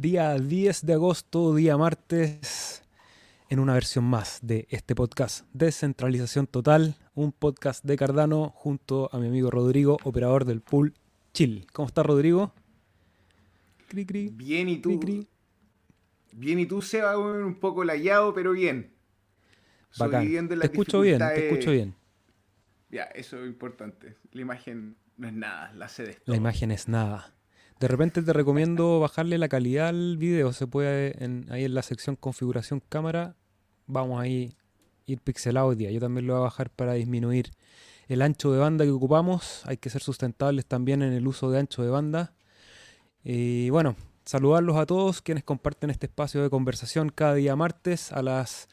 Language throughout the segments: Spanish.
Día 10 de agosto, día martes, en una versión más de este podcast, Descentralización Total, un podcast de Cardano junto a mi amigo Rodrigo, operador del pool Chill. ¿Cómo estás, Rodrigo? Cri, cri, bien, ¿y tú? Bien, ¿y tú, Seba? Un poco layado, pero bien. Bacán. Te escucho bien, te escucho bien. Ya, eso es importante. La imagen no es nada, la sede La imagen es nada. De repente te recomiendo bajarle la calidad al video. Se puede ahí en la sección configuración cámara. Vamos ahí ir pixelado hoy día. Yo también lo voy a bajar para disminuir el ancho de banda que ocupamos. Hay que ser sustentables también en el uso de ancho de banda. Y bueno, saludarlos a todos quienes comparten este espacio de conversación cada día martes a las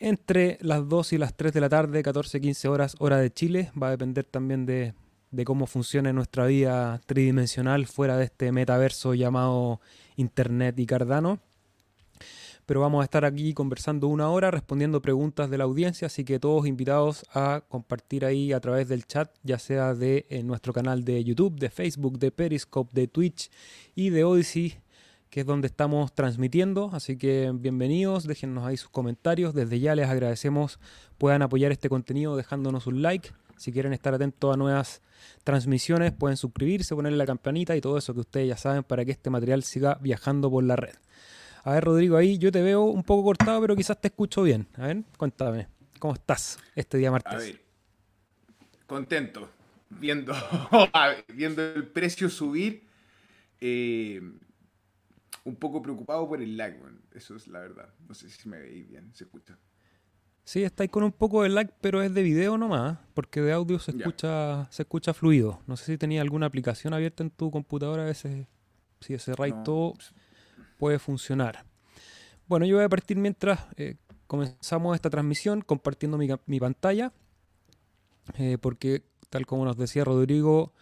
entre las 2 y las 3 de la tarde, 14-15 horas, hora de Chile. Va a depender también de de cómo funciona nuestra vida tridimensional fuera de este metaverso llamado Internet y Cardano. Pero vamos a estar aquí conversando una hora, respondiendo preguntas de la audiencia, así que todos invitados a compartir ahí a través del chat, ya sea de nuestro canal de YouTube, de Facebook, de Periscope, de Twitch y de Odyssey, que es donde estamos transmitiendo. Así que bienvenidos, déjennos ahí sus comentarios. Desde ya les agradecemos puedan apoyar este contenido dejándonos un like si quieren estar atentos a nuevas transmisiones, pueden suscribirse, ponerle la campanita y todo eso que ustedes ya saben para que este material siga viajando por la red. A ver, Rodrigo, ahí yo te veo un poco cortado, pero quizás te escucho bien. A ver, cuéntame, ¿cómo estás este día martes? A ver, contento, viendo, viendo el precio subir. Eh, un poco preocupado por el lag, eso es la verdad. No sé si me veis bien, se escucha. Sí, estáis con un poco de lag, pero es de video nomás, porque de audio se escucha, se escucha fluido. No sé si tenía alguna aplicación abierta en tu computadora, a veces si ese RAID todo puede funcionar. Bueno, yo voy a partir mientras eh, comenzamos esta transmisión compartiendo mi, pantalla, eh, porque tal como nos decía Rodrigo,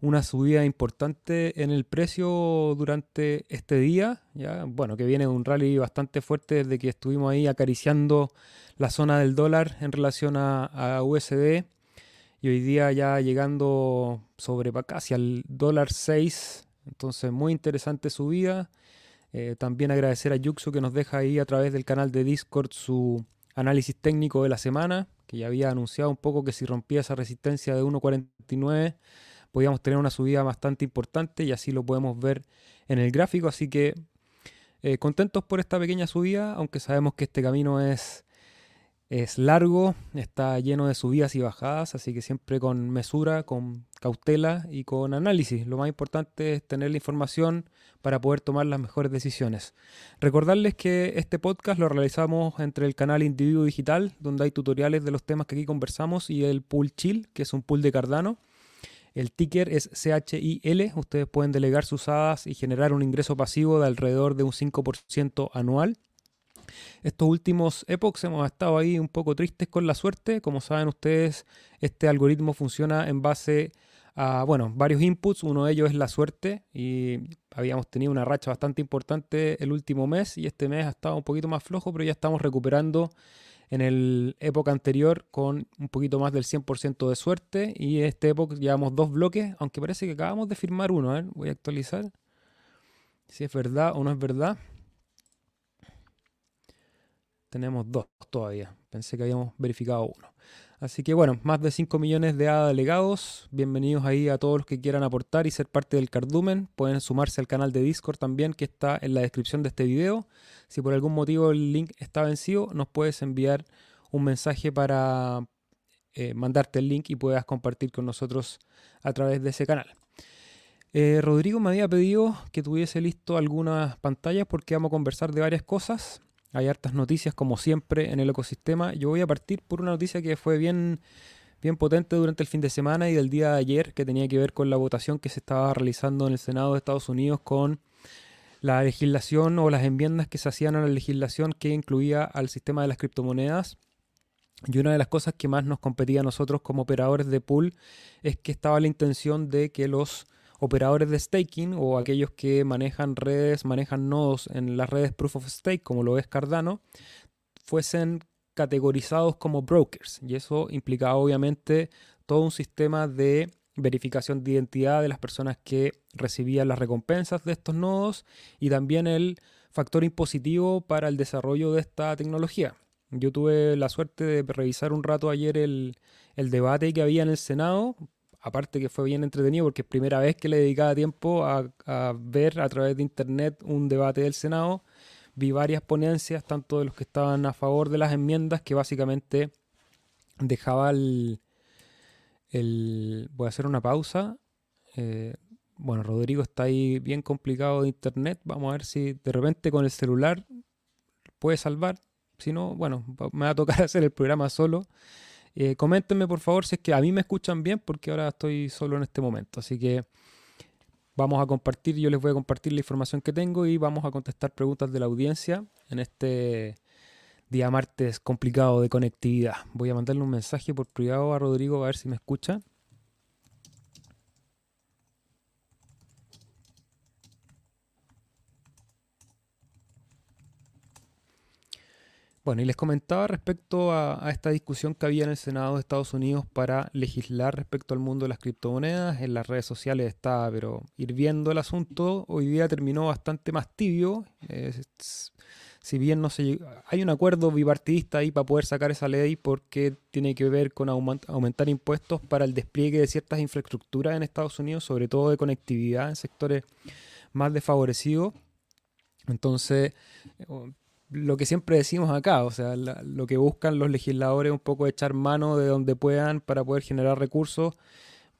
una subida importante en el precio durante este día, ya bueno, que viene de un rally bastante fuerte desde que estuvimos ahí acariciando la zona del dólar en relación a, USD y hoy día ya llegando sobre casi al dólar 6, entonces muy interesante subida. Eh, también agradecer a Yuxu que nos deja ahí a través del canal de Discord su análisis técnico de la semana, que ya había anunciado un poco que si rompía esa resistencia de 1.49 podíamos tener una subida bastante importante y así lo podemos ver en el gráfico. Así que eh, contentos por esta pequeña subida, aunque sabemos que este camino es, es largo, está lleno de subidas y bajadas, así que siempre con mesura, con cautela y con análisis. Lo más importante es tener la información para poder tomar las mejores decisiones. Recordarles que este podcast lo realizamos entre el canal Individuo Digital, donde hay tutoriales de los temas que aquí conversamos, y el Pool Chill, que es un pool de Cardano. El ticker es CHIL. Ustedes pueden delegar sus hadas y generar un ingreso pasivo de alrededor de un 5% anual. Estos últimos epochs hemos estado ahí un poco tristes con la suerte. Como saben ustedes, este algoritmo funciona en base a bueno, varios inputs. Uno de ellos es la suerte y habíamos tenido una racha bastante importante el último mes y este mes ha estado un poquito más flojo, pero ya estamos recuperando en el época anterior con un poquito más del 100% de suerte y en este época llevamos dos bloques, aunque parece que acabamos de firmar uno, voy a actualizar si es verdad o no es verdad. Tenemos dos todavía, pensé que habíamos verificado uno. Así que bueno, más de 5 millones de delegados. Bienvenidos ahí a todos los que quieran aportar y ser parte del cardumen. Pueden sumarse al canal de Discord también que está en la descripción de este video. Si por algún motivo el link está vencido, nos puedes enviar un mensaje para eh, mandarte el link y puedas compartir con nosotros a través de ese canal. Eh, Rodrigo me había pedido que tuviese listo algunas pantallas porque vamos a conversar de varias cosas. Hay hartas noticias como siempre en el ecosistema. Yo voy a partir por una noticia que fue bien, bien potente durante el fin de semana y del día de ayer que tenía que ver con la votación que se estaba realizando en el Senado de Estados Unidos con la legislación o las enmiendas que se hacían a la legislación que incluía al sistema de las criptomonedas. Y una de las cosas que más nos competía a nosotros como operadores de pool es que estaba la intención de que los operadores de staking o aquellos que manejan redes, manejan nodos en las redes proof of stake, como lo es Cardano, fuesen categorizados como brokers. Y eso implicaba obviamente todo un sistema de verificación de identidad de las personas que recibían las recompensas de estos nodos y también el factor impositivo para el desarrollo de esta tecnología. Yo tuve la suerte de revisar un rato ayer el, debate que había en el Senado, aparte que fue bien entretenido porque es primera vez que le dedicaba tiempo a, ver a través de internet un debate del Senado. Vi varias ponencias, tanto de los que estaban a favor de las enmiendas, que básicamente dejaba el... voy a hacer una pausa. Eh, bueno, Rodrigo está ahí bien complicado de internet. Vamos a ver si de repente con el celular puede salvar. Si no, bueno, me va a tocar hacer el programa solo. Eh, coméntenme por favor si es que a mí me escuchan bien porque ahora estoy solo en este momento. Así que vamos a compartir, yo les voy a compartir la información que tengo y vamos a contestar preguntas de la audiencia en este día martes complicado de conectividad. Voy a mandarle un mensaje por privado a Rodrigo a ver si me escucha. Bueno, y les comentaba respecto a, esta discusión que había en el Senado de Estados Unidos para legislar respecto al mundo de las criptomonedas. En las redes sociales está, pero hirviendo el asunto. Hoy día terminó bastante más tibio. si bien no se hay un acuerdo bipartidista ahí para poder sacar esa ley porque tiene que ver con aumentar impuestos para el despliegue de ciertas infraestructuras en Estados Unidos, sobre todo de conectividad en sectores más desfavorecidos. Entonces, lo que siempre decimos acá, o sea, lo que buscan los legisladores es un poco echar mano de donde puedan para poder generar recursos,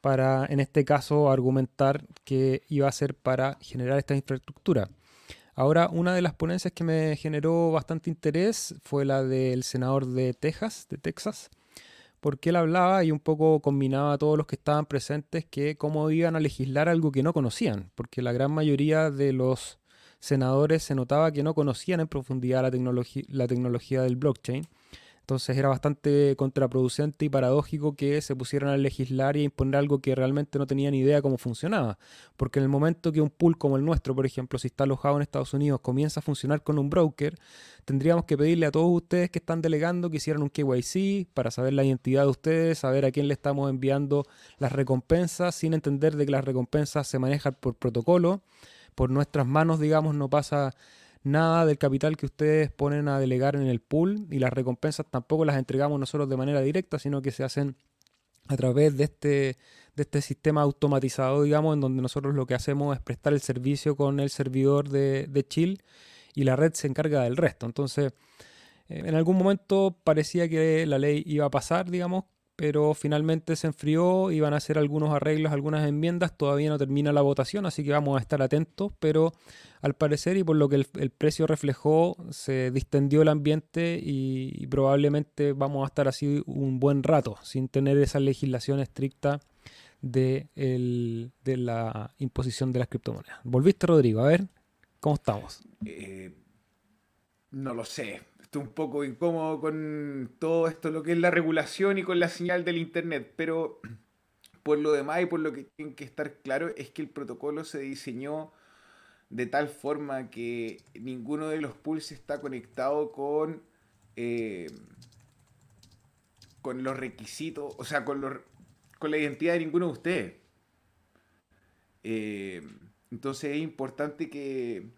para, en este caso, argumentar que iba a ser para generar esta infraestructura. Ahora, una de las ponencias que me generó bastante interés fue la del senador de Texas, de Texas, porque él hablaba y un poco combinaba a todos los que estaban presentes que cómo iban a legislar algo que no conocían, porque la gran mayoría de los senadores se notaba que no conocían en profundidad la, la tecnología del blockchain. Entonces era bastante contraproducente y paradójico que se pusieran a legislar y a imponer algo que realmente no tenían idea cómo funcionaba. Porque en el momento que un pool como el nuestro, por ejemplo, si está alojado en Estados Unidos, comienza a funcionar con un broker, tendríamos que pedirle a todos ustedes que están delegando que hicieran un KYC para saber la identidad de ustedes, saber a quién le estamos enviando las recompensas, sin entender de que las recompensas se manejan por protocolo por nuestras manos, digamos, no pasa nada del capital que ustedes ponen a delegar en el pool y las recompensas tampoco las entregamos nosotros de manera directa, sino que se hacen a través de este, de este sistema automatizado, digamos, en donde nosotros lo que hacemos es prestar el servicio con el servidor de, de Chill y la red se encarga del resto. Entonces, eh, en algún momento parecía que la ley iba a pasar, digamos, pero finalmente se enfrió, iban a hacer algunos arreglos, algunas enmiendas, todavía no termina la votación, así que vamos a estar atentos, pero al parecer y por lo que el, precio reflejó, se distendió el ambiente y, probablemente vamos a estar así un buen rato, sin tener esa legislación estricta de, de la imposición de las criptomonedas. ¿Volviste, Rodrigo? A ver, ¿cómo estamos? Eh, no lo sé un poco incómodo con todo esto, lo que es la regulación y con la señal del Internet, pero por lo demás y por lo que tiene que estar claro es que el protocolo se diseñó de tal forma que ninguno de los pools está conectado con, eh, con los requisitos, o sea, con, los, con la identidad de ninguno de ustedes. Eh, entonces es importante que,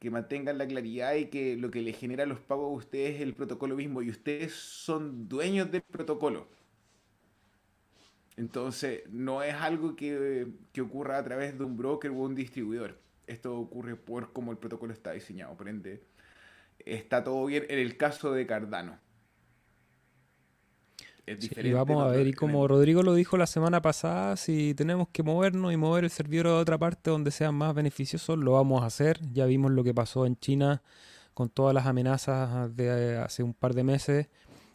que mantengan la claridad y que lo que le genera los pagos a ustedes es el protocolo mismo y ustedes son dueños del protocolo. Entonces, no es algo que, ocurra a través de un broker o un distribuidor. Esto ocurre por cómo el protocolo está diseñado. Por ende, está todo bien en el caso de Cardano y vamos a ver, y como Rodrigo lo dijo la semana pasada, si tenemos que movernos y mover el servidor a otra parte donde sea más beneficioso, lo vamos a hacer. Ya vimos lo que pasó en China con todas las amenazas de hace un par de meses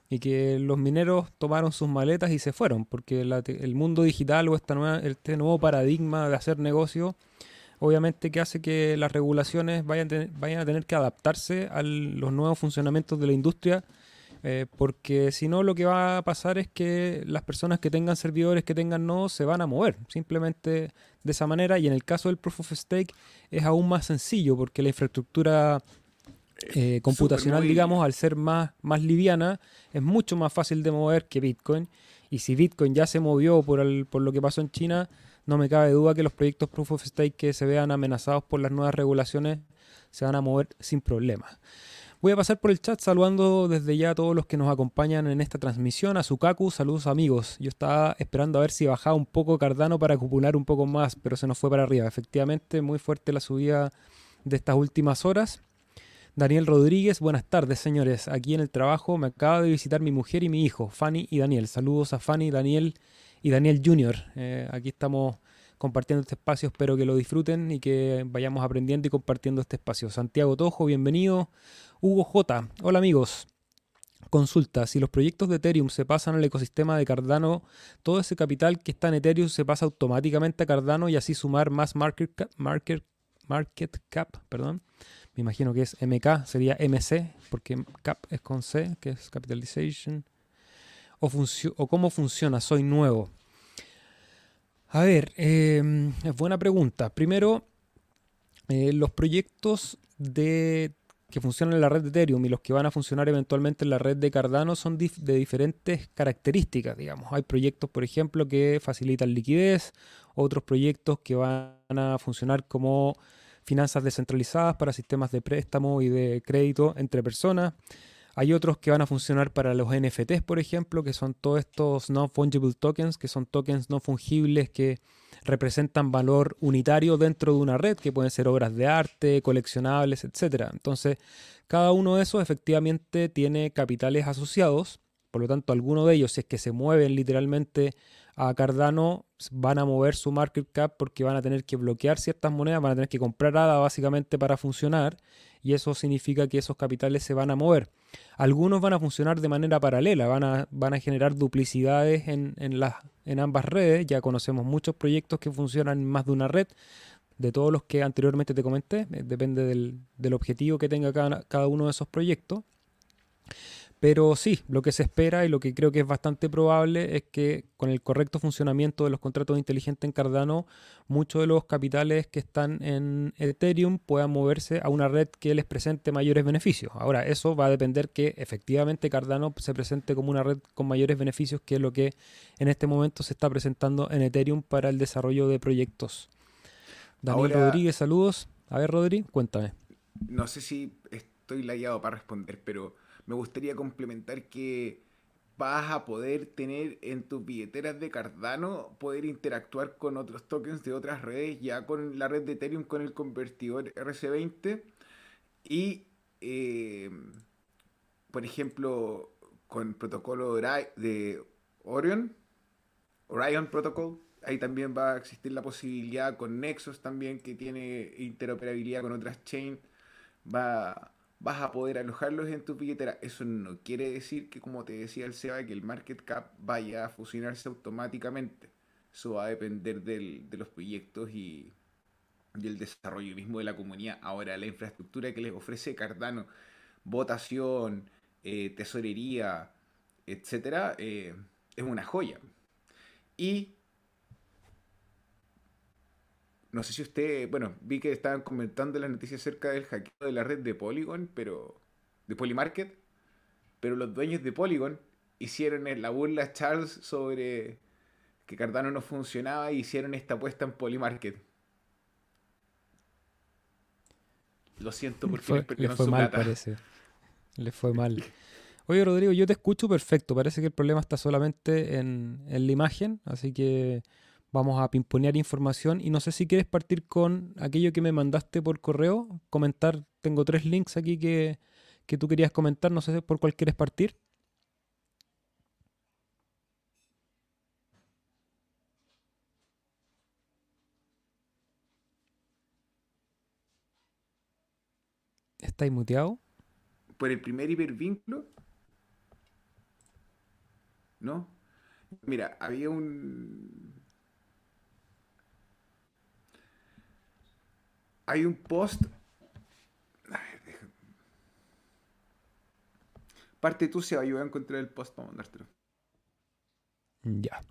y que los mineros tomaron sus maletas y se fueron, porque el mundo digital o esta nueva, este nuevo paradigma de hacer negocio, obviamente que hace que las regulaciones vayan, vayan a tener que adaptarse a los nuevos funcionamientos de la industria eh, porque si no, lo que va a pasar es que las personas que tengan servidores, que tengan nodos, se van a mover simplemente de esa manera. Y en el caso del Proof of Stake es aún más sencillo porque la infraestructura eh, computacional, digamos, al ser más, más liviana, es mucho más fácil de mover que Bitcoin. Y si Bitcoin ya se movió por, por lo que pasó en China, no me cabe duda que los proyectos Proof of Stake que se vean amenazados por las nuevas regulaciones se van a mover sin problemas. Voy a pasar por el chat saludando desde ya a todos los que nos acompañan en esta transmisión. A Sukaku, saludos amigos. Yo estaba esperando a ver si bajaba un poco Cardano para acumular un poco más, pero se nos fue para arriba. Efectivamente, muy fuerte la subida de estas últimas horas. Daniel Rodríguez, buenas tardes señores. Aquí en el trabajo me acaba de visitar mi mujer y mi hijo, Fanny y Daniel. Saludos a Fanny, Daniel y Daniel Jr. Eh, aquí estamos compartiendo este espacio, espero que lo disfruten y que vayamos aprendiendo y compartiendo este espacio. Santiago Tojo, bienvenido. Hugo J. Hola amigos. Consulta, si los proyectos de Ethereum se pasan al ecosistema de Cardano, todo ese capital que está en Ethereum se pasa automáticamente a Cardano y así sumar más market cap, market, market cap perdón. Me imagino que es MK, sería MC, porque cap es con C, que es capitalization. O, o cómo funciona, soy nuevo. A ver, em, es buena pregunta. Primero, eh, los proyectos de que funcionan en la red de Ethereum y los que van a funcionar eventualmente en la red de Cardano son de diferentes características, digamos. Hay proyectos, por ejemplo, que facilitan liquidez, otros proyectos que van a funcionar como finanzas descentralizadas para sistemas de préstamo y de crédito entre personas. Hay otros que van a funcionar para los NFTs, por ejemplo, que son todos estos non-fungible tokens, que son tokens no fungibles que representan valor unitario dentro de una red, que pueden ser obras de arte, coleccionables, etc. Entonces, cada uno de esos efectivamente tiene capitales asociados, por lo tanto, algunos de ellos, si es que se mueven literalmente a Cardano, van a mover su market cap porque van a tener que bloquear ciertas monedas, van a tener que comprar ADA básicamente para funcionar, y eso significa que esos capitales se van a mover. Algunos van a funcionar de manera paralela, van a, van a generar duplicidades en, las, en ambas redes. Ya conocemos muchos proyectos que funcionan en más de una red. De todos los que anteriormente te comenté, eh, depende del, del objetivo que tenga cada, cada uno de esos proyectos. Pero sí, lo que se espera y lo que creo que es bastante probable es que con el correcto funcionamiento de los contratos inteligentes en Cardano, muchos de los capitales que están en Ethereum puedan moverse a una red que les presente mayores beneficios. Ahora, eso va a depender que efectivamente Cardano se presente como una red con mayores beneficios, que lo que en este momento se está presentando en Ethereum para el desarrollo de proyectos. Daniel Rodríguez, saludos. A ver, Rodri, cuéntame. No sé si estoy layado para responder, pero me gustaría complementar que vas a poder tener en tus billeteras de Cardano, poder interactuar con otros tokens de otras redes, ya con la red de Ethereum, con el convertidor RC20 y, eh, por ejemplo, con protocolo de Orion, Orion Protocol, ahí también va a existir la posibilidad con Nexus también, que tiene interoperabilidad con otras chains, va vas a poder alojarlos en tu billetera. Eso no quiere decir que, como te decía el SEBA, que el market cap vaya a fusionarse automáticamente. Eso va a depender de los proyectos y, del desarrollo mismo de la comunidad. Ahora, la infraestructura que les ofrece Cardano, votación, eh, tesorería, etcétera, eh, es una joya. Y no sé si usted, bueno, vi que estaban comentando las noticias acerca del hackeo de la red de Polygon, pero de Polymarket, pero los dueños de Polygon hicieron la burla a Charles sobre que Cardano no funcionaba y hicieron esta apuesta en Polymarket. Lo siento porque le fue, le fue mal, parece. Le fue mal. Oye, Rodrigo, yo te escucho perfecto. Parece que el problema está solamente en, en la imagen, así que Vamos a pimponear información y no sé si quieres partir con aquello que me mandaste por correo, comentar, tengo tres links aquí que, que tú querías comentar, no sé por cuál quieres partir. ¿Estáis muteado? Por el primer hipervínculo. ¿No? Mira, había un hay un post. Parte tú, se va a ayudar a encontrar el post para mandártelo. Ya.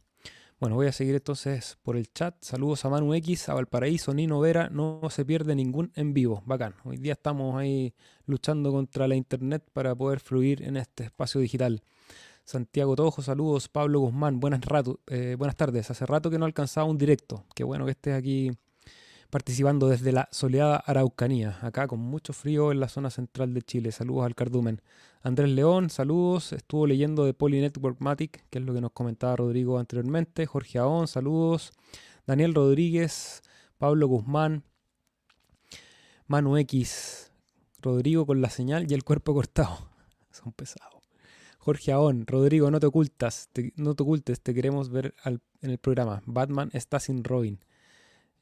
Bueno, voy a seguir entonces por el chat. Saludos a Manu X, a Valparaíso, Nino Vera. No se pierde ningún en vivo. Bacán. Hoy día estamos ahí luchando contra la internet para poder fluir en este espacio digital. Santiago Tojo, saludos. Pablo Guzmán, buenas, rato, eh, buenas tardes. Hace rato que no alcanzaba un directo. Qué bueno que estés aquí participando desde la soleada Araucanía, acá con mucho frío en la zona central de Chile. Saludos al cardumen. Andrés León, saludos. Estuvo leyendo de Polynetwork Matic, que es lo que nos comentaba Rodrigo anteriormente. Jorge Aón, saludos. Daniel Rodríguez, Pablo Guzmán, Manu X, Rodrigo con la señal y el cuerpo cortado. Son pesados. Jorge Aón, Rodrigo, no te ocultas, no te ocultes, te queremos ver en el programa. Batman está sin Robin.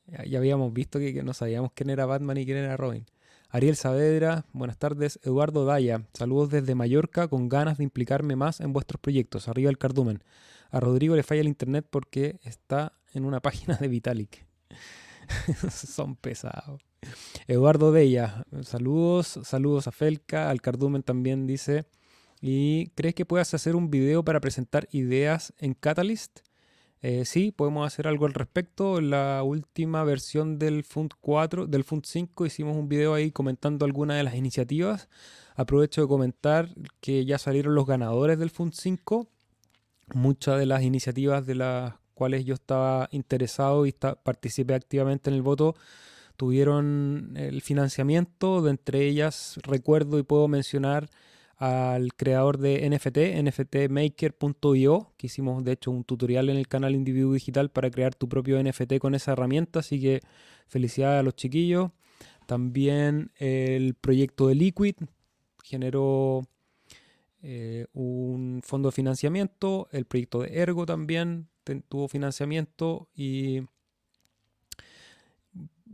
Ya, habíamos visto que, no sabíamos quién era Batman y quién era Robin. Ariel Saavedra, buenas tardes. Eduardo Daya, saludos desde Mallorca con ganas de implicarme más en vuestros proyectos. Arriba el cardumen. A Rodrigo le falla el internet porque está en una página de Vitalik. Son pesados. Eduardo Daya, saludos, saludos a Felca, al cardumen también dice. ¿Y crees que puedas hacer un video para presentar ideas en Catalyst? Eh, sí, podemos hacer algo al respecto. En la última versión del Fund 4, del Fund 5, hicimos un video ahí comentando algunas de las iniciativas. Aprovecho de comentar que ya salieron los ganadores del Fund 5. Muchas de las iniciativas de las cuales yo estaba interesado y participé activamente en el voto tuvieron el financiamiento. De entre ellas recuerdo y puedo mencionar al creador de NFT, nftmaker.io, que hicimos de hecho un tutorial en el canal Individuo Digital para crear tu propio NFT con esa herramienta, así que felicidades a los chiquillos. También el proyecto de Liquid generó eh, un fondo de financiamiento, el proyecto de Ergo también tuvo financiamiento y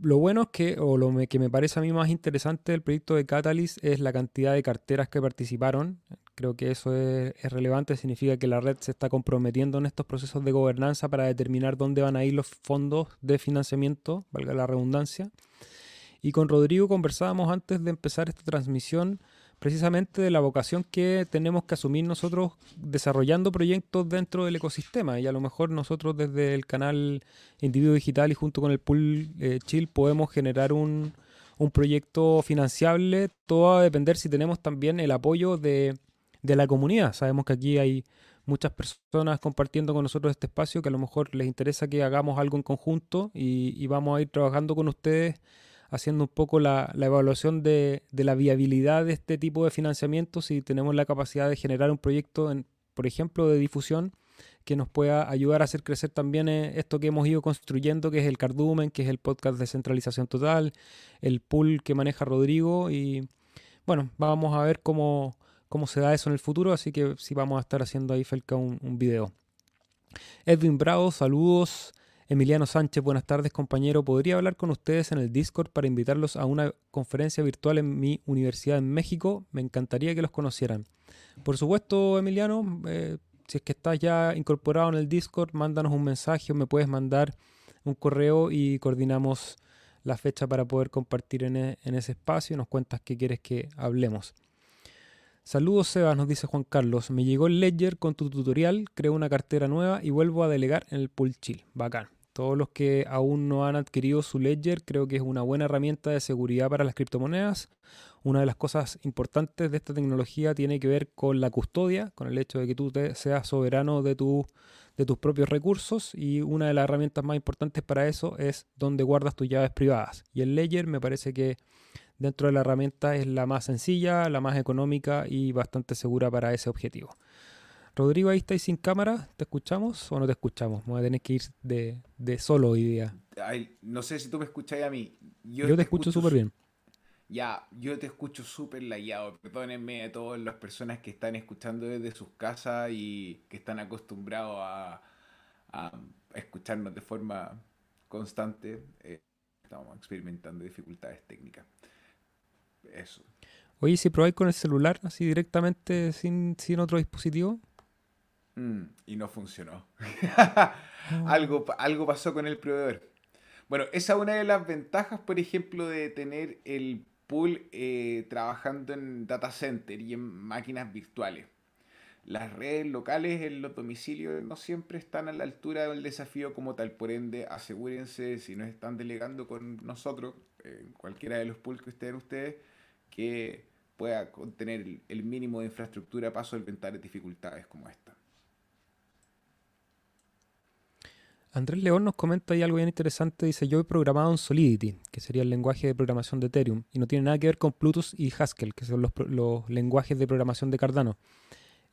lo bueno es que, o lo que me parece a mí más interesante del proyecto de Catalyst es la cantidad de carteras que participaron. Creo que eso es, relevante, significa que la red se está comprometiendo en estos procesos de gobernanza para determinar dónde van a ir los fondos de financiamiento, valga la redundancia. Y con Rodrigo conversábamos antes de empezar esta transmisión precisamente de la vocación que tenemos que asumir nosotros desarrollando proyectos dentro del ecosistema. Y a lo mejor nosotros desde el canal Individuo Digital y junto con el Pool eh, Chill podemos generar un, un, proyecto financiable. Todo va a depender si tenemos también el apoyo de, de la comunidad. Sabemos que aquí hay muchas personas compartiendo con nosotros este espacio que a lo mejor les interesa que hagamos algo en conjunto y, y vamos a ir trabajando con ustedes haciendo un poco la, evaluación de, la viabilidad de este tipo de financiamiento, si tenemos la capacidad de generar un proyecto, por ejemplo, de difusión que nos pueda ayudar a hacer crecer también eh, esto que hemos ido construyendo, que es el Cardumen, que es el podcast de centralización total, el pool que maneja Rodrigo y bueno, vamos a ver cómo, cómo se da eso en el futuro, así que sí vamos a estar haciendo ahí, Felca, un video. Edwin Bravo, saludos. Emiliano Sánchez, buenas tardes compañero. ¿Podría hablar con ustedes en el Discord para invitarlos a una conferencia virtual en mi universidad en México? Me encantaría que los conocieran. Por supuesto, Emiliano, eh, si es que estás ya incorporado en el Discord, mándanos un mensaje o me puedes mandar un correo y coordinamos la fecha para poder compartir en, e, en ese espacio y nos cuentas qué quieres que hablemos. Saludos Sebas, nos dice Juan Carlos. Me llegó el Ledger con tu tutorial, creo una cartera nueva y vuelvo a delegar en el pool chill. Bacán. Todos los que aún no han adquirido su Ledger, creo que es una buena herramienta de seguridad para las criptomonedas. Una de las cosas importantes de esta tecnología tiene que ver con la custodia, con el hecho de que tú seas soberano de, de tus propios recursos y una de las herramientas más importantes para eso es donde guardas tus llaves privadas. Y el Ledger me parece que dentro de la herramienta es la más sencilla, la más económica y bastante segura para ese objetivo. Rodrigo, ahí estáis sin cámara, ¿te escuchamos o no te escuchamos? Vamos a tener que ir de, solo hoy día. no sé si tú me escucháis a mí. Yo, te, escucho súper bien. Ya, yo te escucho súper layado. Perdónenme a todas las personas que están escuchando desde sus casas y que están acostumbrados a, escucharnos de forma constante. Eh, estamos experimentando dificultades técnicas. Eso. Oye, si probáis con el celular así directamente sin, sin otro dispositivo. Mm, y no funcionó. algo, algo pasó con el proveedor. Bueno, esa es una de las ventajas, por ejemplo, de tener el pool eh, trabajando en data center y en máquinas virtuales. Las redes locales en los domicilios no siempre están a la altura del desafío como tal. Por ende, asegúrense, si no están delegando con nosotros, en cualquiera de los pools que estén ustedes, que pueda contener el, mínimo de infraestructura para solventar dificultades como esta. Andrés León nos comenta ahí algo bien interesante. Dice: Yo he programado en Solidity, que sería el lenguaje de programación de Ethereum, y no tiene nada que ver con Plutus y Haskell, que son los, lenguajes de programación de Cardano.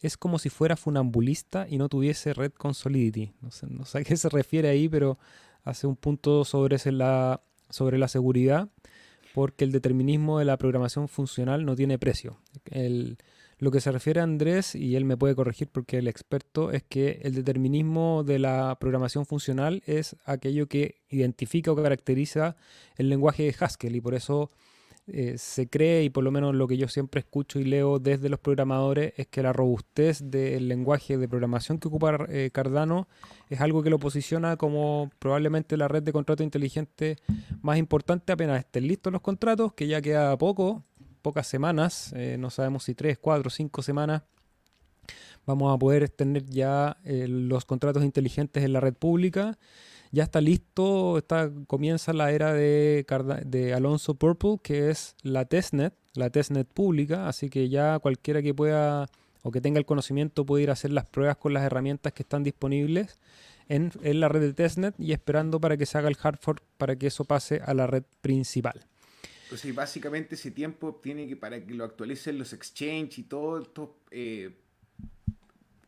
Es como si fuera funambulista y no tuviese red con Solidity. No sé, no sé a qué se refiere ahí, pero hace un punto sobre, la, sobre la seguridad, porque el determinismo de la programación funcional no tiene precio. El, lo que se refiere a Andrés, y él me puede corregir porque el experto, es que el determinismo de la programación funcional es aquello que identifica o caracteriza el lenguaje de Haskell y por eso eh, se cree, y por lo menos lo que yo siempre escucho y leo desde los programadores, es que la robustez del lenguaje de programación que ocupa eh, Cardano es algo que lo posiciona como probablemente la red de contrato inteligente más importante apenas estén listos los contratos, que ya queda poco, pocas semanas, eh, no sabemos si tres, cuatro, cinco semanas, vamos a poder tener ya eh, los contratos inteligentes en la red pública. Ya está listo, está, comienza la era de, de Alonso Purple, que es la testnet, la testnet pública, así que ya cualquiera que pueda o que tenga el conocimiento puede ir a hacer las pruebas con las herramientas que están disponibles en, en la red de testnet y esperando para que se haga el hard fork para que eso pase a la red principal. Pues sí, básicamente ese tiempo tiene que para que lo actualicen los exchange y todo esto eh,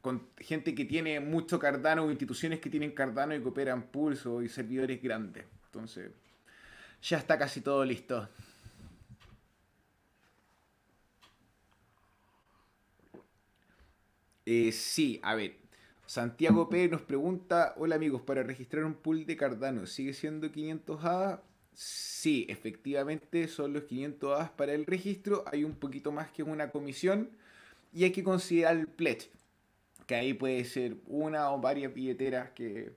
con gente que tiene mucho Cardano o instituciones que tienen Cardano y que operan pulso y servidores grandes. Entonces, ya está casi todo listo. Eh, sí, a ver. Santiago P nos pregunta, hola amigos, para registrar un pool de Cardano, ¿sigue siendo 500 A? Sí, efectivamente son los 500 ADAS para el registro. Hay un poquito más que una comisión. Y hay que considerar el pledge. Que ahí puede ser una o varias billeteras que,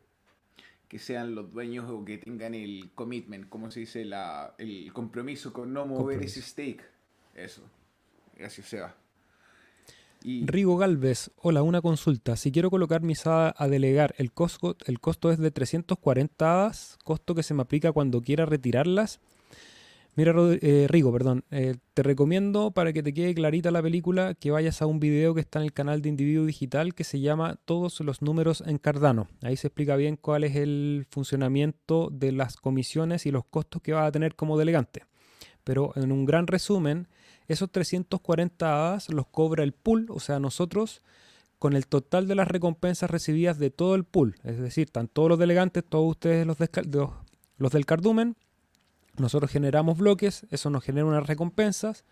que sean los dueños o que tengan el commitment, como se dice, la, el compromiso con no mover ese stake. Eso. Gracias, Seba. Rigo Galvez, hola, una consulta. Si quiero colocar mi SADA a delegar, el costo, el es de 340 hadas, costo que se me aplica cuando quiera retirarlas. Mira, eh, Rigo, perdón, eh, te recomiendo para que te quede clarita la película que vayas a un video que está en el canal de Individuo Digital que se llama Todos los números en Cardano. Ahí se explica bien cuál es el funcionamiento de las comisiones y los costos que vas a tener como delegante. Pero en un gran resumen, esos 340 hadas los cobra el pool, o sea, nosotros con el total de las recompensas recibidas de todo el pool. Es decir, están todos los delegantes, todos ustedes los, del cardumen. Nosotros generamos bloques, eso nos genera unas recompensas.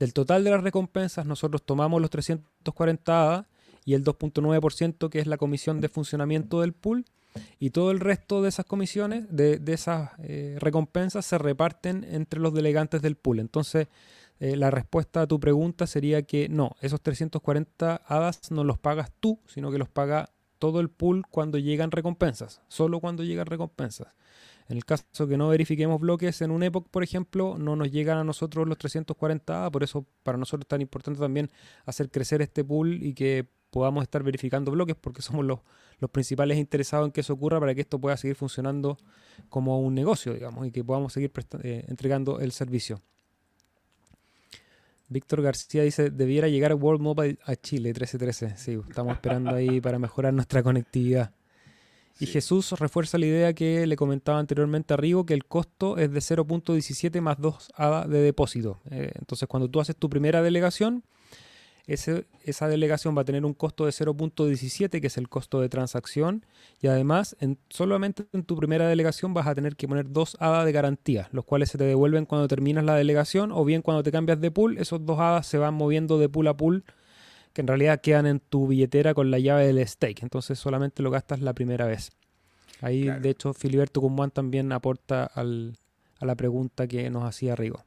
Del total de las recompensas, nosotros tomamos los 340 hadas y el 2.9% que es la comisión de funcionamiento del pool. Y todo el resto de esas comisiones, de, esas eh, recompensas, se reparten entre los delegantes del pool. Entonces, eh, la respuesta a tu pregunta sería que no, esos 340 hadas no los pagas tú, sino que los paga todo el pool cuando llegan recompensas, solo cuando llegan recompensas. En el caso que no verifiquemos bloques en un epoch, por ejemplo, no nos llegan a nosotros los 340 hadas, por eso para nosotros es tan importante también hacer crecer este pool y que podamos estar verificando bloques porque somos los, los principales interesados en que eso ocurra para que esto pueda seguir funcionando como un negocio, digamos, y que podamos seguir eh, entregando el servicio. Víctor García dice, debiera llegar World Mobile a Chile 1313. Sí, estamos esperando ahí para mejorar nuestra conectividad. Y Jesús refuerza la idea que le comentaba anteriormente a Rigo, que el costo es de 0.17 más 2 ADA de depósito. Eh, entonces, cuando tú haces tu primera delegación, esa delegación va a tener un costo de 0.17, que es el costo de transacción, y además en, solamente en tu primera delegación vas a tener que poner dos hadas de garantía, los cuales se te devuelven cuando terminas la delegación o bien cuando te cambias de pool, esos dos hadas se van moviendo de pool a pool, que en realidad quedan en tu billetera con la llave del stake, entonces solamente lo gastas la primera vez. Ahí, de hecho, Filiberto Cumbuán también aporta al, a la pregunta que nos hacía Rigo.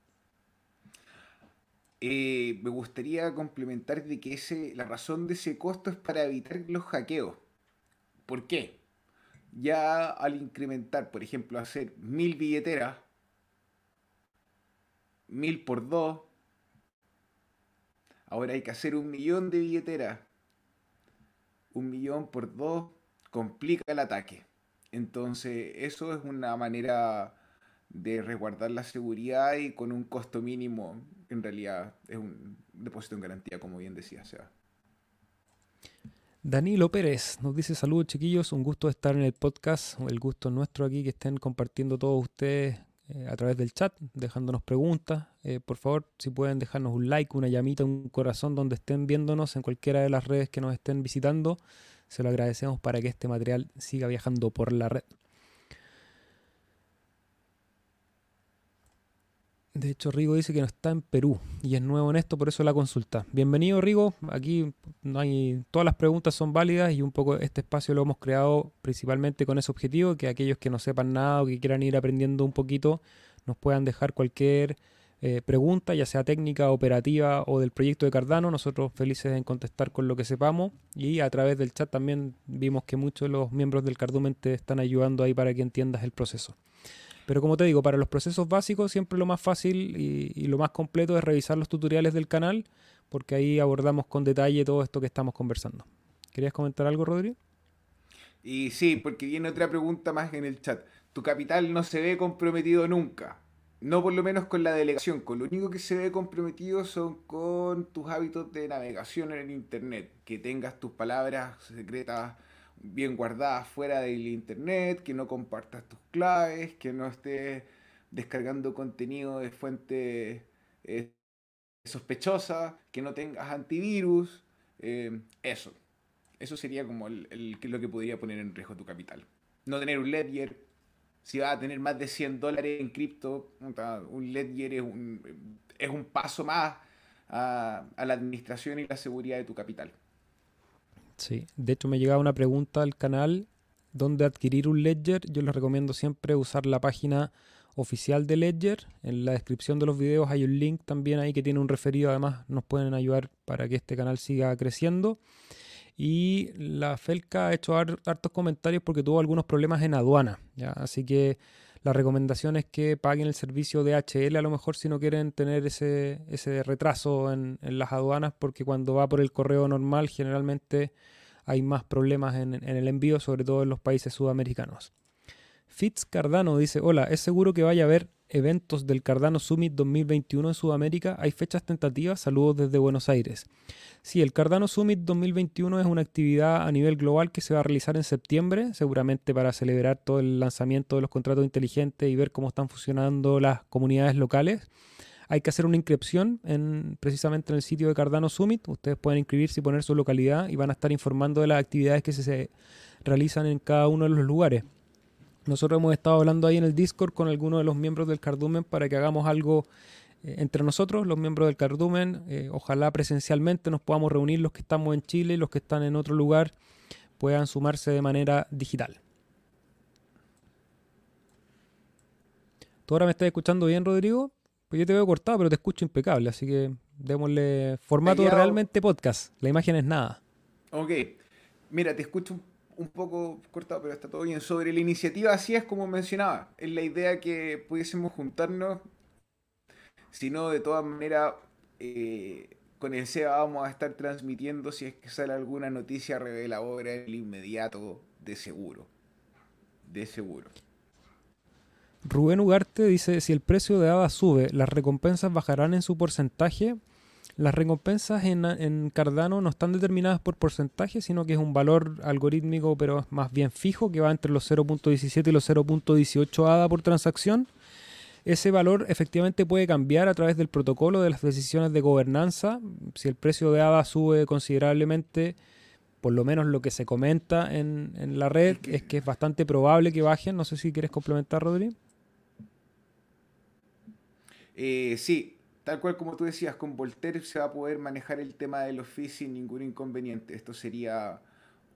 Eh, me gustaría complementar de que ese, la razón de ese costo es para evitar los hackeos. ¿Por qué? Ya al incrementar, por ejemplo, hacer mil billeteras, mil por dos, ahora hay que hacer un millón de billeteras. Un millón por dos complica el ataque. Entonces, eso es una manera de resguardar la seguridad y con un costo mínimo en realidad es un depósito en garantía, como bien decía. Danilo Pérez nos dice saludos chiquillos, un gusto estar en el podcast, el gusto nuestro aquí que estén compartiendo todos ustedes eh, a través del chat, dejándonos preguntas. Eh, por favor, si pueden dejarnos un like, una llamita, un corazón donde estén viéndonos en cualquiera de las redes que nos estén visitando, se lo agradecemos para que este material siga viajando por la red. De hecho, Rigo dice que no está en Perú y es nuevo en esto, por eso la consulta. Bienvenido, Rigo. Aquí no hay, todas las preguntas son válidas y un poco este espacio lo hemos creado principalmente con ese objetivo, que aquellos que no sepan nada o que quieran ir aprendiendo un poquito nos puedan dejar cualquier eh, pregunta, ya sea técnica, operativa o del proyecto de Cardano. Nosotros felices en contestar con lo que sepamos y a través del chat también vimos que muchos de los miembros del Cardumen te están ayudando ahí para que entiendas el proceso. Pero como te digo, para los procesos básicos siempre lo más fácil y, lo más completo es revisar los tutoriales del canal, porque ahí abordamos con detalle todo esto que estamos conversando. ¿Querías comentar algo, Rodrigo? Y sí, porque viene otra pregunta más en el chat. Tu capital no se ve comprometido nunca. No por lo menos con la delegación. Con lo único que se ve comprometido son con tus hábitos de navegación en el Internet. Que tengas tus palabras secretas bien guardadas fuera del internet, que no compartas tus claves, que no estés descargando contenido de fuente eh, sospechosa, que no tengas antivirus, eh, eso. Eso sería como el, lo que podría poner en riesgo tu capital. No tener un ledger. Si vas a tener más de 100 dólares en cripto, un ledger es un, es un paso más a la administración y la seguridad de tu capital. Sí, de hecho me llegaba una pregunta al canal dónde adquirir un Ledger. Yo les recomiendo siempre usar la página oficial de Ledger. En la descripción de los videos hay un link también ahí que tiene un referido. Además nos pueden ayudar para que este canal siga creciendo. Y la Felca ha hecho hartos comentarios porque tuvo algunos problemas en aduana. ¿ya? Así que la recomendación es que paguen el servicio de HL a lo mejor si no quieren tener ese, ese retraso en, las aduanas porque cuando va por el correo normal generalmente hay más problemas en, en el envío, sobre todo en los países sudamericanos. Fitz Cardano dice, hola, ¿es seguro que vaya a haber eventos del Cardano Summit 2021 en Sudamérica? ¿Hay fechas tentativas? Saludos desde Buenos Aires. Sí, el Cardano Summit 2021 es una actividad a nivel global que se va a realizar en septiembre, seguramente para celebrar todo el lanzamiento de los contratos inteligentes y ver cómo están funcionando las comunidades locales. Hay que hacer una inscripción en, precisamente en el sitio de Cardano Summit. Ustedes pueden inscribirse y poner su localidad y van a estar informando de las actividades que se realizan en cada uno de los lugares. Nosotros hemos estado hablando ahí en el Discord con algunos de los miembros del Cardumen para que hagamos algo eh, entre nosotros, los miembros del Cardumen, eh, ojalá presencialmente nos podamos reunir los que estamos en Chile y los que están en otro lugar puedan sumarse de manera digital. ¿Tú ahora me estás escuchando bien, Rodrigo? Pues yo te veo cortado, pero te escucho impecable, así que démosle formato realmente podcast. La imagen es nada. Ok. Mira, te escucho un poco cortado, pero está todo bien. Sobre la iniciativa, así es como mencionaba. Es la idea que pudiésemos juntarnos sino de todas maneras eh, con el SEA vamos a estar transmitiendo si es que sale alguna noticia reveladora en el inmediato, de seguro. De seguro. Rubén Ugarte dice, si el precio de ADA sube, ¿las recompensas bajarán en su porcentaje? Las recompensas en, en, Cardano no están determinadas por porcentaje, sino que es un valor algorítmico, pero más bien fijo, que va entre los 0.17 y los 0.18 ADA por transacción ese valor efectivamente puede cambiar a través del protocolo de las decisiones de gobernanza. Si el precio de ADA sube considerablemente, por lo menos lo que se comenta en, la red es que es bastante probable que bajen. No sé si quieres complementar, Rodri. Eh, sí, tal cual como tú decías, con Voltaire se va a poder manejar el tema de los fees sin ningún inconveniente. Esto sería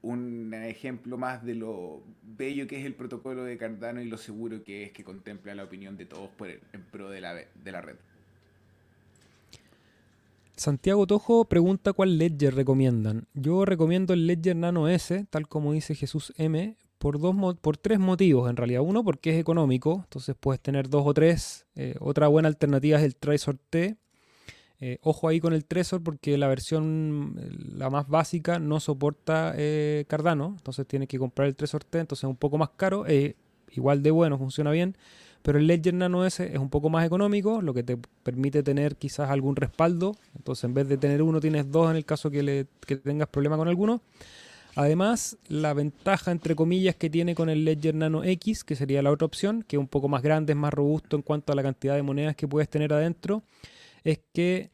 un ejemplo más de lo bello que es el protocolo de Cardano y lo seguro que es que contempla la opinión de todos por en pro de la, de la red. Santiago Tojo pregunta cuál ledger recomiendan. Yo recomiendo el ledger Nano S, tal como dice Jesús M, por, dos, por tres motivos en realidad. Uno, porque es económico, entonces puedes tener dos o tres. Eh, otra buena alternativa es el Trezor T, eh, ojo ahí con el Trezor porque la versión, la más básica, no soporta eh, Cardano. Entonces tienes que comprar el Trezor T, entonces es un poco más caro. Igual de bueno, funciona bien. pero el Ledger Nano S es un poco más económico, lo que te permite tener quizás algún respaldo. Entonces, en vez de tener uno, tienes dos en el caso que, le, que tengas problema con alguno. Además, la ventaja, entre comillas, que tiene con el Ledger Nano X, que sería la otra opción, que es un poco más grande, es más robusto en cuanto a la cantidad de monedas que puedes tener adentro, es que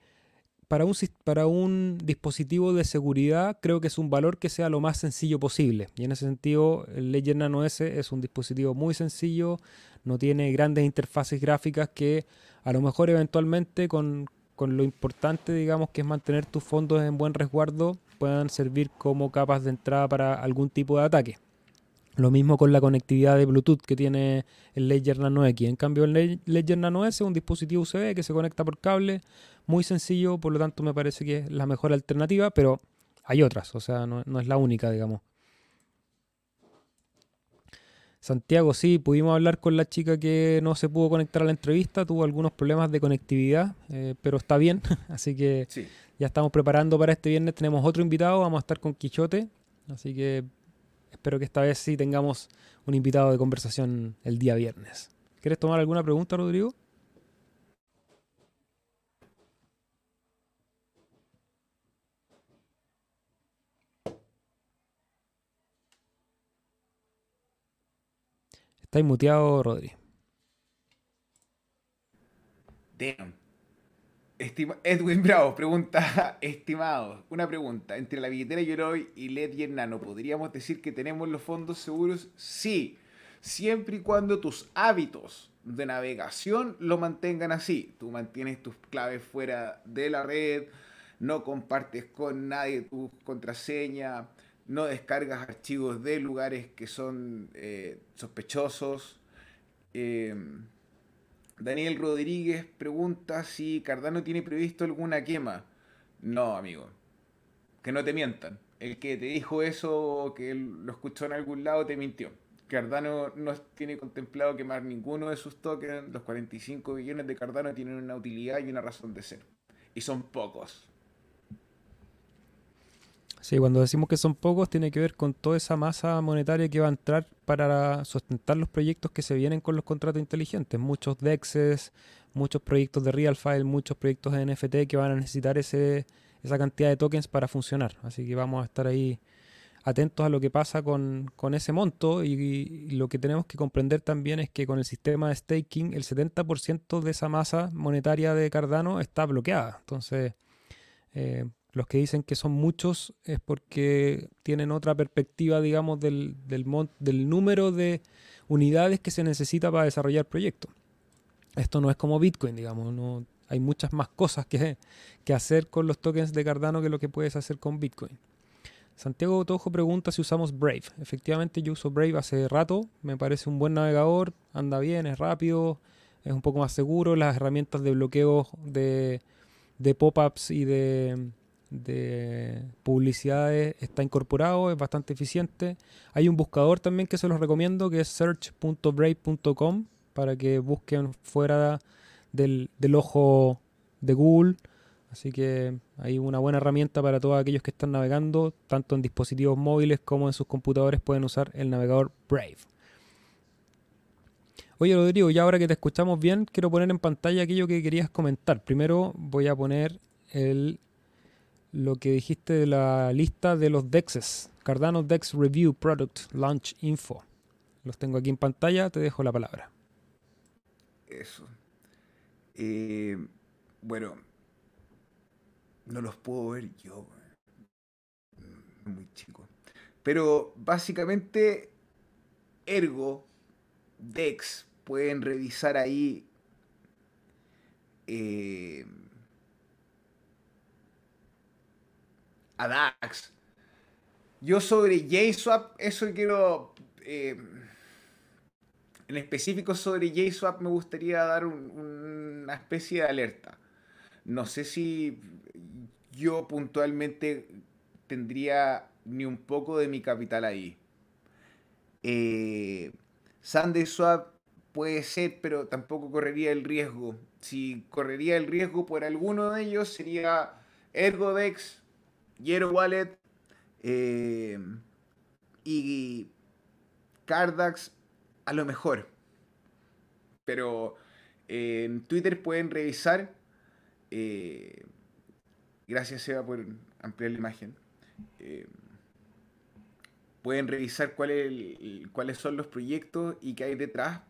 para un, dispositivo de seguridad creo que es un valor que sea lo más sencillo posible. Y en ese sentido, el Ledger Nano S es un dispositivo muy sencillo, no tiene grandes interfaces gráficas que a lo mejor eventualmente con, con lo importante, digamos, que es mantener tus fondos en buen resguardo, puedan servir como capas de entrada para algún tipo de ataque. Lo mismo con la conectividad de Bluetooth que tiene el Ledger Nano X. En cambio, el Ledger Nano S es un dispositivo USB que se conecta por cable, muy sencillo, por lo tanto me parece que es la mejor alternativa, pero hay otras, o sea, no, es la única, digamos. Santiago, sí, pudimos hablar con la chica que no se pudo conectar a la entrevista, tuvo algunos problemas de conectividad, eh, pero está bien, así que ya estamos preparando para este viernes. Tenemos otro invitado, vamos a estar con Quichote, así que espero que esta vez sí tengamos un invitado de conversación el día viernes. ¿Quieres tomar alguna pregunta, Rodrigo? Está muteado, Rodri. Damn. Edwin Bravo pregunta, estimado, una pregunta. Entre la billetera Yoroi y Ledger Nano, ¿podríamos decir que tenemos los fondos seguros? Sí, siempre y cuando tus hábitos de navegación lo mantengan así. Tú mantienes tus claves fuera de la red, no compartes con nadie tu contraseña, no descargas archivos de lugares que son eh, sospechosos. Eh, Daniel Rodríguez pregunta si Cardano tiene previsto alguna quema. No, amigo. Que no te mientan. El que te dijo eso, que lo escuchó en algún lado, te mintió. Cardano no tiene contemplado quemar ninguno de sus tokens. Los 45 billones de Cardano tienen una utilidad y una razón de ser. Y son pocos. Sí, cuando decimos que son pocos, tiene que ver con toda esa masa monetaria que va a entrar para sustentar los proyectos que se vienen con los contratos inteligentes. Muchos DEXs, muchos proyectos de RealFile, muchos proyectos de NFT que van a necesitar ese, esa cantidad de tokens para funcionar. Así que vamos a estar ahí atentos a lo que pasa con, ese monto y, y, lo que tenemos que comprender también es que con el sistema de staking el 70% de esa masa monetaria de Cardano está bloqueada. Entonces, eh, los que dicen que son muchos es porque tienen otra perspectiva, digamos, del, del, número de unidades que se necesita para desarrollar proyectos. Esto no es como Bitcoin, digamos, no, hay muchas más cosas que, que hacer con los tokens de Cardano que lo que puedes hacer con Bitcoin. Santiago Tojo pregunta si usamos Brave. Efectivamente yo uso Brave hace rato, me parece un buen navegador, anda bien, es rápido, es un poco más seguro, las herramientas de bloqueo de, de pop-ups y de, de publicidades está incorporado, es bastante eficiente. Hay un buscador también que se los recomiendo que es search.brave.com para que busquen fuera del, ojo de Google. Así que hay una buena herramienta para todos aquellos que están navegando, tanto en dispositivos móviles como en sus computadores pueden usar el navegador Brave. Oye Rodrigo, ya ahora que te escuchamos bien, quiero poner en pantalla aquello que querías comentar. Primero voy a poner el lo que dijiste de la lista de los DEXs. Cardano DEX Review Product Launch Info. Los tengo aquí en pantalla, te dejo la palabra. Eso. Eh, bueno, no los puedo ver yo. Muy chico. Pero básicamente, Ergo, DEX, pueden revisar ahí. Eh, a DAX. Yo sobre JSwap, eso quiero... Eh, en específico sobre JSwap me gustaría dar una especie de alerta. No sé si yo puntualmente tendría ni un poco de mi capital ahí. Eh, SandeSwap puede ser, pero tampoco correría el riesgo. Si correría el riesgo por alguno de ellos sería Ergodex, Yero Wallet eh, y Cardax a lo mejor. Pero eh, en Twitter pueden revisar. Eh, gracias, Seba, por ampliar la imagen. Eh, pueden revisar cuáles son los proyectos y qué hay detrás.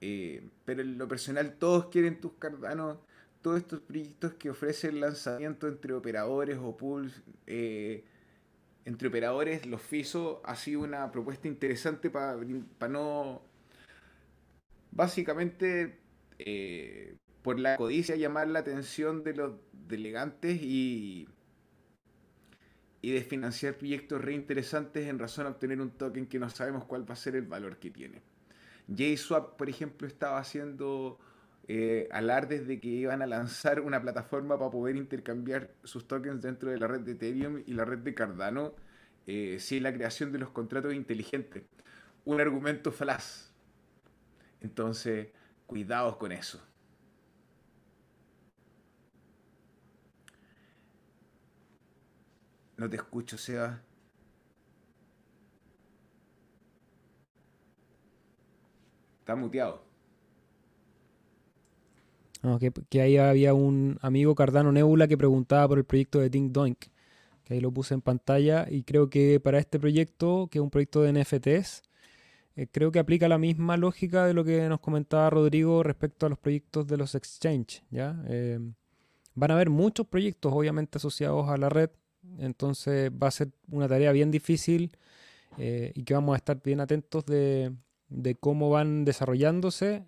pero en lo personal, todos quieren tus Cardano. Todos estos proyectos que ofrecen lanzamiento entre operadores o pools entre operadores, los FISO ha sido una propuesta interesante para no. Básicamente, eh, por la codicia, llamar la atención de los delegantes y, y de financiar proyectos reinteresantes en razón a obtener un token que no sabemos cuál va a ser el valor que tiene. JSwap, por ejemplo, estaba haciendo eh, alardes de que iban a lanzar una plataforma para poder intercambiar sus tokens dentro de la red de Ethereum y la red de Cardano eh, sin la creación de los contratos inteligentes. Un argumento falaz. Entonces, cuidados con eso. No te escucho, Seba. Está muteado. Que, ahí había un amigo Cardano Nebula que preguntaba por el proyecto de Ding Doink, que ahí lo puse en pantalla, y creo que para este proyecto, que es un proyecto de NFTs, eh, creo que aplica la misma lógica de lo que nos comentaba Rodrigo respecto a los proyectos de los exchange, ¿ya? Eh, van a haber muchos proyectos obviamente asociados a la red, entonces va a ser una tarea bien difícil eh, y que vamos a estar bien atentos de cómo van desarrollándose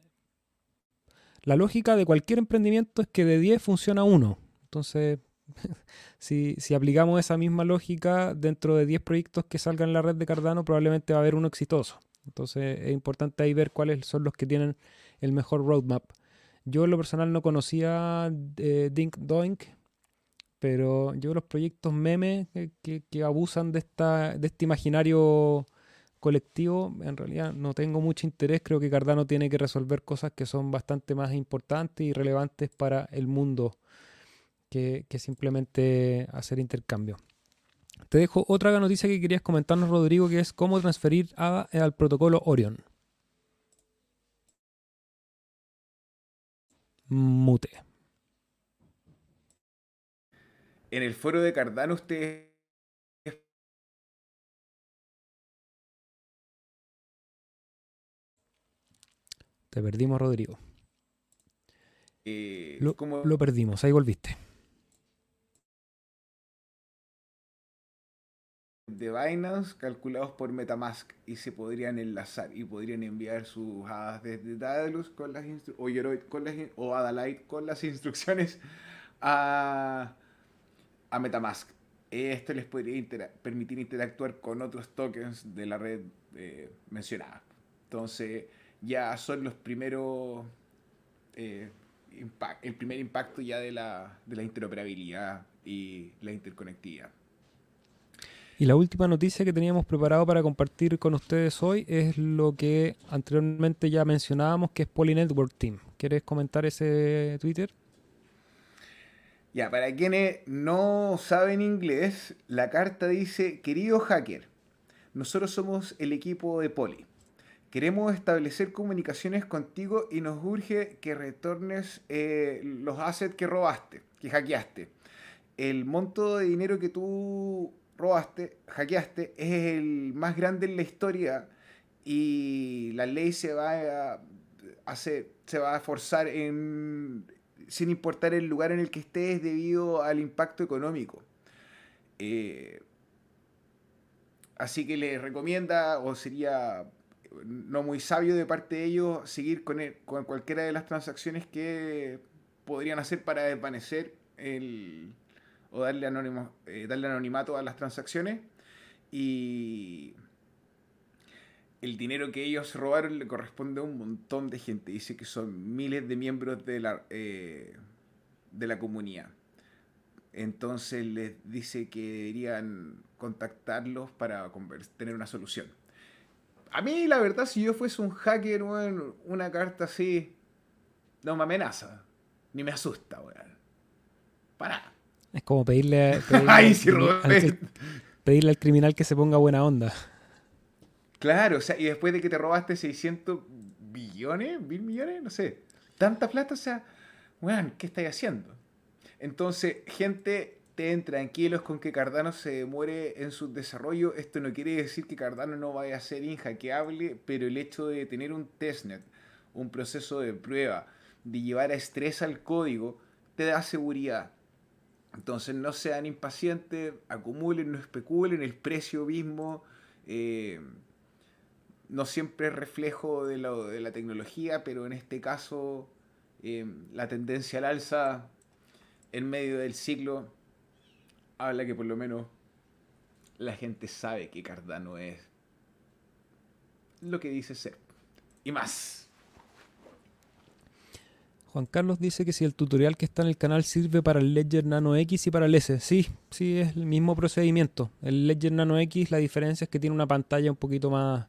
la lógica de cualquier emprendimiento es que de 10 funciona uno. Entonces, si, aplicamos esa misma lógica dentro de 10 proyectos que salgan en la red de Cardano, probablemente va a haber uno exitoso. Entonces, es importante ahí ver cuáles son los que tienen el mejor roadmap. Yo en lo personal no conocía eh, Dink Doink, pero yo los proyectos meme que, que, abusan de, esta, de este imaginario colectivo, en realidad no tengo mucho interés. Creo que Cardano tiene que resolver cosas que son bastante más importantes y relevantes para el mundo que, simplemente hacer intercambio. Te dejo otra noticia que querías comentarnos, Rodrigo, que es cómo transferir ADA al protocolo Orion. Mute. En el foro de Cardano usted Te perdimos, Rodrigo. Eh, lo, lo perdimos, ahí volviste. de Binance calculados por Metamask y se podrían enlazar y podrían enviar sus hadas desde Daedalus con las o, con las o Adalite con las instrucciones a, a Metamask. Esto les podría permitir interactuar con otros tokens de la red eh, mencionada. Entonces, ya son los primeros, eh, el primer impacto ya de la, de la interoperabilidad y la interconectividad. Y la última noticia que teníamos preparado para compartir con ustedes hoy es lo que anteriormente ya mencionábamos, que es Polynetwork Team. ¿Quieres comentar ese Twitter? Ya, para quienes no saben inglés, la carta dice, querido hacker, nosotros somos el equipo de Poly. Queremos establecer comunicaciones contigo y nos urge que retornes eh, los assets que robaste, que hackeaste. El monto de dinero que tú robaste, hackeaste, es el más grande en la historia y la ley se va a hacer, se va a forzar en, sin importar el lugar en el que estés debido al impacto económico. Eh, así que le recomienda o sería no muy sabio de parte de ellos seguir con, con cualquiera de las transacciones que podrían hacer para desvanecer el, o darle, anónimo, eh, darle anonimato a las transacciones. Y el dinero que ellos robaron le corresponde a un montón de gente. Dice que son miles de miembros de la, eh, de la comunidad. Entonces les dice que deberían contactarlos para tener una solución. A mí, la verdad, si yo fuese un hacker, weón, una carta así, no me amenaza. Ni me asusta, weón. Para. Es como pedirle, Ay, sí, al, pedirle al criminal que se ponga buena onda. Claro, o sea, y después de que te robaste 600 billones, mil millones, no sé. Tanta plata, o sea, weón, ¿qué estáis haciendo? Entonces, gente, estén tranquilos con que Cardano se muere en su desarrollo. Esto no quiere decir que Cardano no vaya a ser inhackeable, pero el hecho de tener un testnet, un proceso de prueba, de llevar a estrés al código, te da seguridad. Entonces no sean impacientes, acumulen, no especulen, el precio mismo eh, no siempre es reflejo de, la tecnología, pero en este caso eh, la tendencia al alza en medio del ciclo habla que por lo menos la gente sabe que Cardano es lo que dice ser. Y más. Juan Carlos dice que si el tutorial que está en el canal sirve para el Ledger Nano X y para el S. Sí, sí, es el mismo procedimiento. El Ledger Nano X, la diferencia es que tiene una pantalla un poquito más,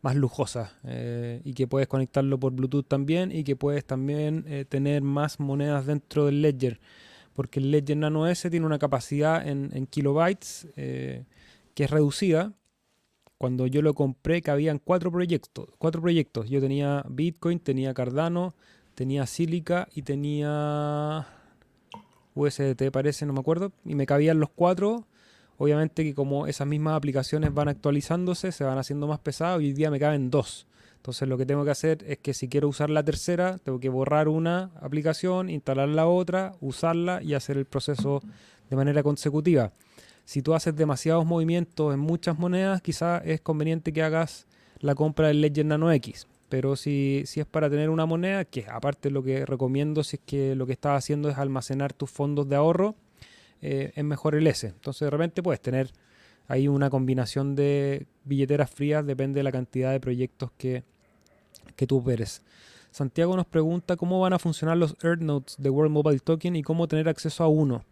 más lujosa eh, y que puedes conectarlo por Bluetooth también y que puedes también eh, tener más monedas dentro del Ledger. Porque el Ledger Nano S tiene una capacidad en, kilobytes eh, que es reducida. Cuando yo lo compré cabían cuatro proyectos, cuatro proyectos. Yo tenía Bitcoin, tenía Cardano, tenía Silica y tenía USDT parece, no me acuerdo, y me cabían los cuatro. Obviamente que como esas mismas aplicaciones van actualizándose, se van haciendo más pesadas, hoy día me caben dos. Entonces lo que tengo que hacer es que si quiero usar la tercera, tengo que borrar una aplicación, instalar la otra, usarla y hacer el proceso de manera consecutiva. Si tú haces demasiados movimientos en muchas monedas, quizás es conveniente que hagas la compra del Ledger Nano X. Pero si, si es para tener una moneda, que aparte lo que recomiendo si es que lo que estás haciendo es almacenar tus fondos de ahorro, eh, es mejor el S. Entonces de repente puedes tener ahí una combinación de billeteras frías, depende de la cantidad de proyectos que, que tú operes. Santiago nos pregunta cómo van a funcionar los Notes de World Mobile Token y cómo tener acceso a uno.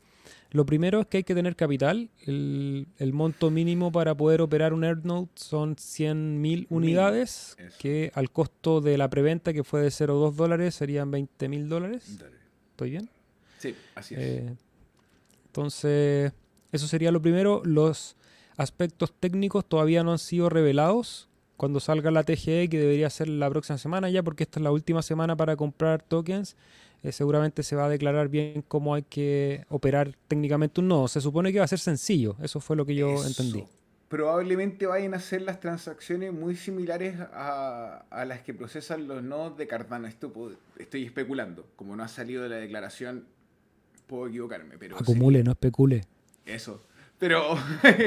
Lo primero es que hay que tener capital. El, monto mínimo para poder operar un AirNote son 100.000 unidades, que al costo de la preventa, que fue de 0,2 dólares, serían 20.000 dólares. ¿Estoy bien? Sí, así es. Eh, entonces, eso sería lo primero. Los aspectos técnicos todavía no han sido revelados. Cuando salga la TGE, que debería ser la próxima semana ya, porque esta es la última semana para comprar tokens, eh, seguramente se va a declarar bien cómo hay que operar técnicamente un nodo. Se supone que va a ser sencillo, eso fue lo que yo entendí. Probablemente vayan a ser las transacciones muy similares a, las que procesan los nodos de Cardano. Esto estoy especulando. Como no ha salido de la declaración, puedo equivocarme. Pero Acumule, no especule. Eso. Pero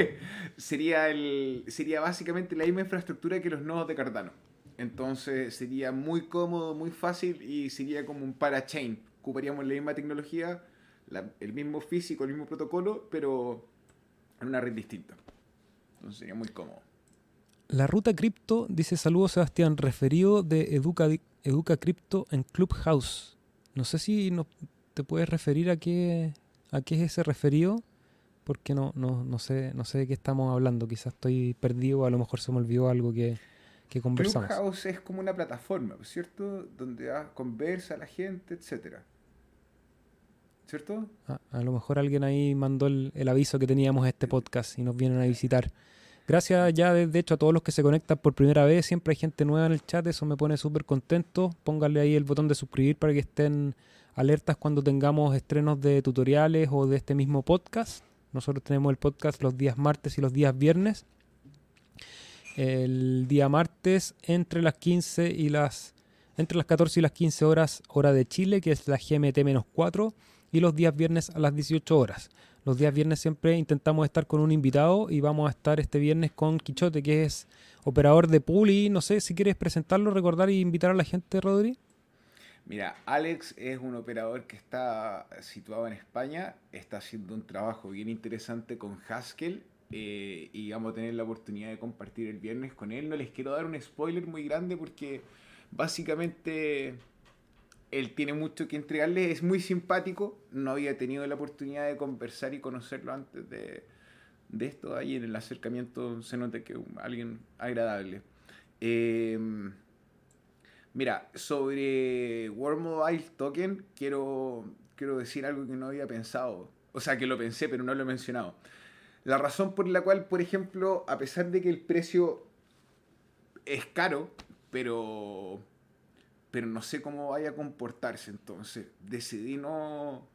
sería, el, sería básicamente la misma infraestructura que los nodos de Cardano. Entonces sería muy cómodo, muy fácil y sería como un parachain. Ocuparíamos la misma tecnología, el mismo físico, el mismo protocolo, pero en una red distinta. Entonces sería muy cómodo. La ruta cripto, dice saludos Sebastián, referido de Educa, Educa Cripto en Clubhouse. No sé si no, te puedes referir a qué, a qué es ese referido, porque no, no, no, sé, no sé de qué estamos hablando. Quizás estoy perdido, a lo mejor se me olvidó algo que, que conversamos. Clubhouse es como una plataforma, ¿cierto? Donde conversa la gente, etcétera. ¿Cierto? Ah, a lo mejor alguien ahí mandó el, aviso que teníamos este podcast y nos vienen a visitar. Gracias ya de, hecho a todos los que se conectan por primera vez. Siempre hay gente nueva en el chat, eso me pone súper contento. Pónganle ahí el botón de suscribir para que estén alertas cuando tengamos estrenos de tutoriales o de este mismo podcast. Nosotros tenemos el podcast los días martes y los días viernes el día martes entre las 15 y las entre las 14 y las 15 horas hora de Chile, que es la GMT-4, y los días viernes a las 18 horas. Los días viernes siempre intentamos estar con un invitado y vamos a estar este viernes con Quichote, que es operador de pool no sé si quieres presentarlo, recordar y invitar a la gente, Rodri. Mira, Alex es un operador que está situado en España, está haciendo un trabajo bien interesante con Haskell eh, y vamos a tener la oportunidad de compartir el viernes con él. No les quiero dar un spoiler muy grande porque básicamente él tiene mucho que entregarle, es muy simpático, no había tenido la oportunidad de conversar y conocerlo antes de, esto, ahí en el acercamiento se nota que alguien agradable. Eh, mira, sobre World Mobile Token quiero, quiero decir algo que no había pensado, o sea que lo pensé pero no lo he mencionado. La razón por la cual, por ejemplo, a pesar de que el precio es caro, pero pero no sé cómo vaya a comportarse. Entonces decidí no,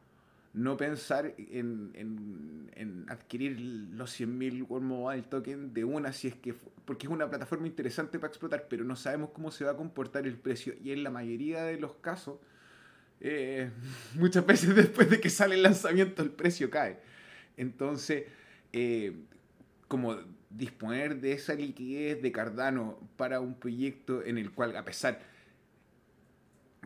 no pensar en, en, adquirir los 100.000 World Mobile Token de una, si es que, porque es una plataforma interesante para explotar, pero no sabemos cómo se va a comportar el precio. Y en la mayoría de los casos, eh, muchas veces después de que sale el lanzamiento, el precio cae. Entonces, eh, como disponer de esa liquidez de Cardano para un proyecto en el cual, a pesar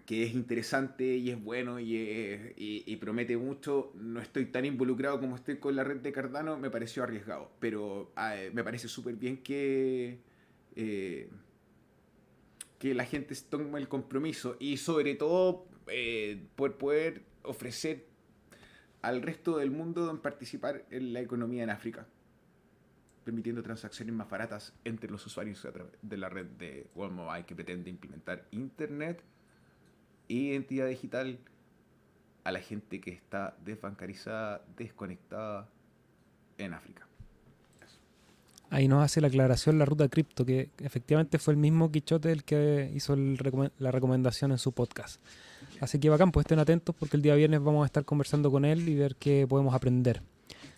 que es interesante y es bueno y, promete mucho, no estoy tan involucrado como estoy con la red de Cardano, me pareció arriesgado. Pero ah, me parece súper bien que, eh, que la gente tome el compromiso y sobre todo eh, por poder ofrecer al resto del mundo participar en la economía en África permitiendo transacciones más baratas entre los usuarios de la red de Mobile que pretende implementar Internet identidad digital a la gente que está desbancarizada, desconectada en África. Ahí nos hace la aclaración la ruta cripto, que efectivamente fue el mismo Quichote el que hizo la recomendación en su podcast. Así que bacán, pues estén atentos porque el día viernes vamos a estar conversando con él y ver qué podemos aprender.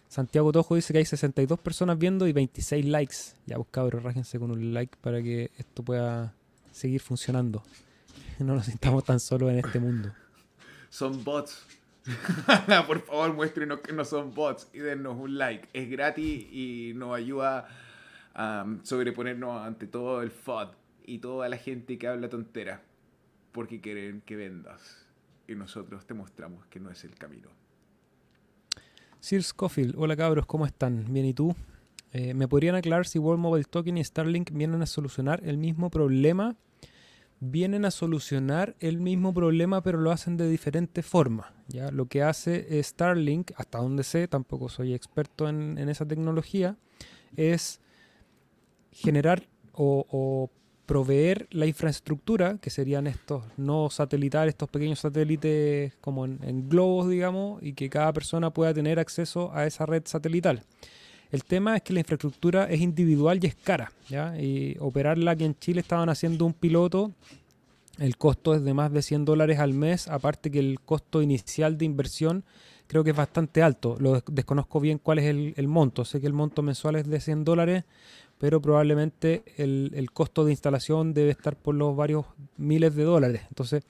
Santiago Tojo dice que hay 62 personas viendo y 26 likes. Ya, pues cabros, rájense con un like para que esto pueda seguir funcionando. no nos sintamos tan solos en este mundo. Son bots. Por favor, muéstrenos que no son bots y dennos un like. Es gratis y nos ayuda a um, sobreponernos ante todo el FOD y toda la gente que habla tontera. Porque quieren que vendas. Y nosotros te mostramos que no es el camino. Sir Scofield, hola cabros, ¿cómo están? Bien, ¿y tú? Eh, ¿Me podrían aclarar si World Mobile Token y Starlink vienen a solucionar el mismo problema vienen a solucionar el mismo problema, pero lo hacen de diferente forma. ¿ya? Lo que hace Starlink, hasta donde sé, tampoco soy experto en, esa tecnología, es generar o, proveer la infraestructura, que serían estos no satelitales, estos pequeños satélites como en, globos, digamos, y que cada persona pueda tener acceso a esa red satelital. El tema es que la infraestructura es individual y es cara. Y operarla aquí en Chile estaban haciendo un piloto. El costo es de más de 100 dólares al mes, aparte que el costo inicial de inversión creo que es bastante alto. Lo desconozco bien cuál es el, monto. Sé que el monto mensual es de 100 dólares, pero probablemente el, el, costo de instalación debe estar por los varios miles de dólares. Entonces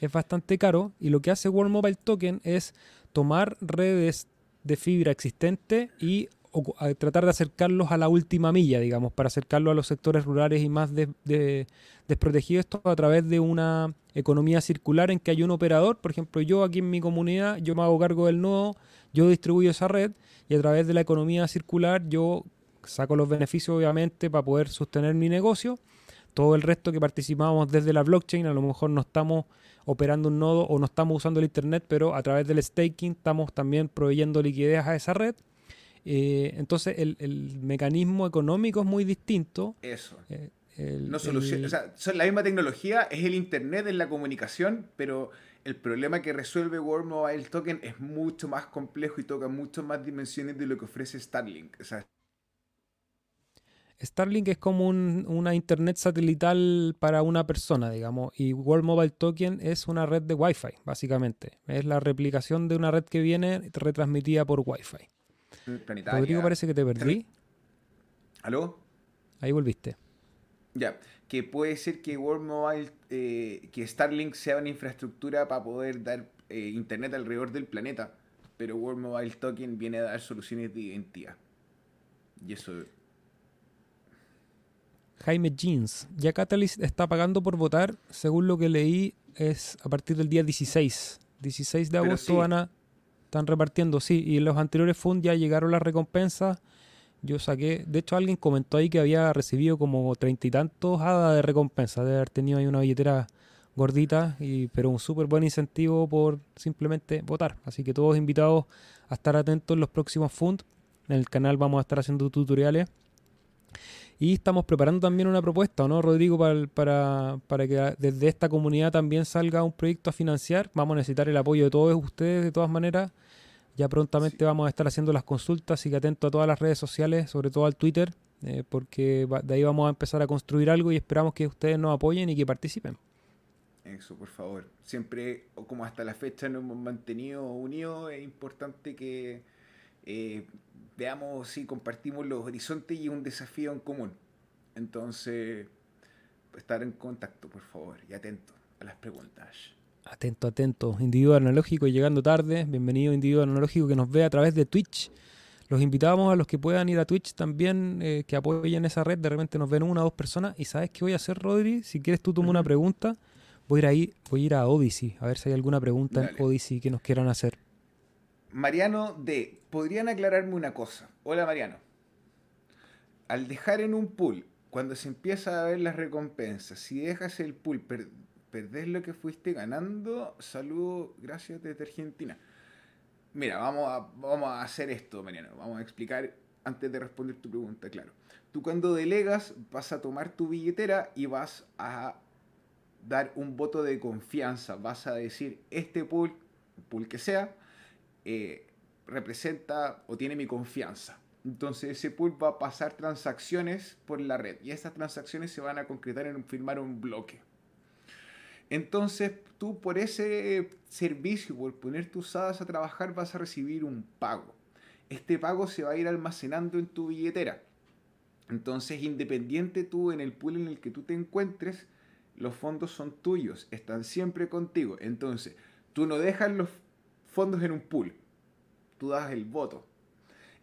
es bastante caro y lo que hace World Mobile Token es tomar redes de fibra existente y tratar de acercarlos a la última milla, digamos, para acercarlos a los sectores rurales y más desprotegidos, esto a través de una economía circular en que hay un operador, por ejemplo, yo aquí en mi comunidad, yo me hago cargo del nodo, yo distribuyo esa red y a través de la economía circular yo saco los beneficios obviamente para poder sostener mi negocio. Todo el resto que participamos desde la blockchain, a lo mejor no estamos operando un nodo o no estamos usando el Internet, pero a través del staking estamos también proveyendo liquidez a esa red eh, entonces el, mecanismo económico es muy distinto. Eso. Eh, no soluciona, o sea, son la misma tecnología, es el Internet, es la comunicación, pero el problema que resuelve World Mobile Token es mucho más complejo y toca muchas más dimensiones de lo que ofrece Starlink. Starlink es como una internet satelital para una persona, digamos, y World Mobile Token es una red de Wi-Fi, básicamente. Es la replicación de una red que viene retransmitida por Wi-Fi. Rodrigo, parece que te perdí. ¿Aló? Ahí volviste. Ya, que puede ser que World Mobile, eh, que Starlink sea una infraestructura para poder dar eh, internet alrededor del planeta, pero World Mobile Token viene a dar soluciones de identidad. Y eso... Jaime Jeans, ya Catalyst está pagando por votar, según lo que leí, es a partir del día 16. 16 de agosto van a están repartiendo, sí. Y en los anteriores funds ya llegaron las recompensas. Yo saqué, de hecho alguien comentó ahí que había recibido como treinta y tantos hadas de recompensa, de haber tenido ahí una billetera gordita, y, pero un súper buen incentivo por simplemente votar. Así que todos invitados a estar atentos en los próximos funds. En el canal vamos a estar haciendo tutoriales. Y estamos preparando también una propuesta, ¿no, Rodrigo? Para, para, para, que desde esta comunidad también salga un proyecto a financiar. Vamos a necesitar el apoyo de todos ustedes, de todas maneras. Ya prontamente vamos a estar haciendo las consultas, así que atento a todas las redes sociales, sobre todo al Twitter, eh, porque de ahí vamos a empezar a construir algo y esperamos que ustedes nos apoyen y que participen. Eso, por favor. Siempre, como hasta la fecha nos hemos mantenido unidos, es importante que eh, veamos si compartimos los horizontes y un desafío en común. Entonces, estar en contacto, por favor, y atento a las preguntas. Atento, atento. Individuo analógico llegando tarde. Bienvenido, individuo analógico que nos ve a través de Twitch. Los invitamos a los que puedan ir a Twitch también, eh, que apoyen esa red. De repente nos ven una o dos personas. ¿Y sabes qué voy a hacer, Rodri? Si quieres tú toma una pregunta, voy a ir ahí, voy a ir a Odyssey, a ver si hay alguna pregunta en Odyssey que nos quieran hacer. Mariano D. ¿Podrían aclararme una cosa? Hola Mariano. Al dejar en un pool, cuando se empieza a ver las recompensas, si dejas el pool, perdés lo que fuiste ganando. Saludo, gracias desde Argentina. Mira, vamos a, vamos a hacer esto, Mariano. Vamos a explicar antes de responder tu pregunta, claro. Tú cuando delegas vas a tomar tu billetera y vas a dar un voto de confianza. Vas a decir, este pool, pool que sea, eh, representa o tiene mi confianza. Entonces ese pool va a pasar transacciones por la red y estas transacciones se van a concretar en firmar un bloque. Entonces tú por ese servicio, por poner tus hadas a trabajar, vas a recibir un pago. Este pago se va a ir almacenando en tu billetera. Entonces, independiente tú en el pool en el que tú te encuentres, los fondos son tuyos, están siempre contigo. Entonces, tú no dejas los fondos en un pool, tú das el voto.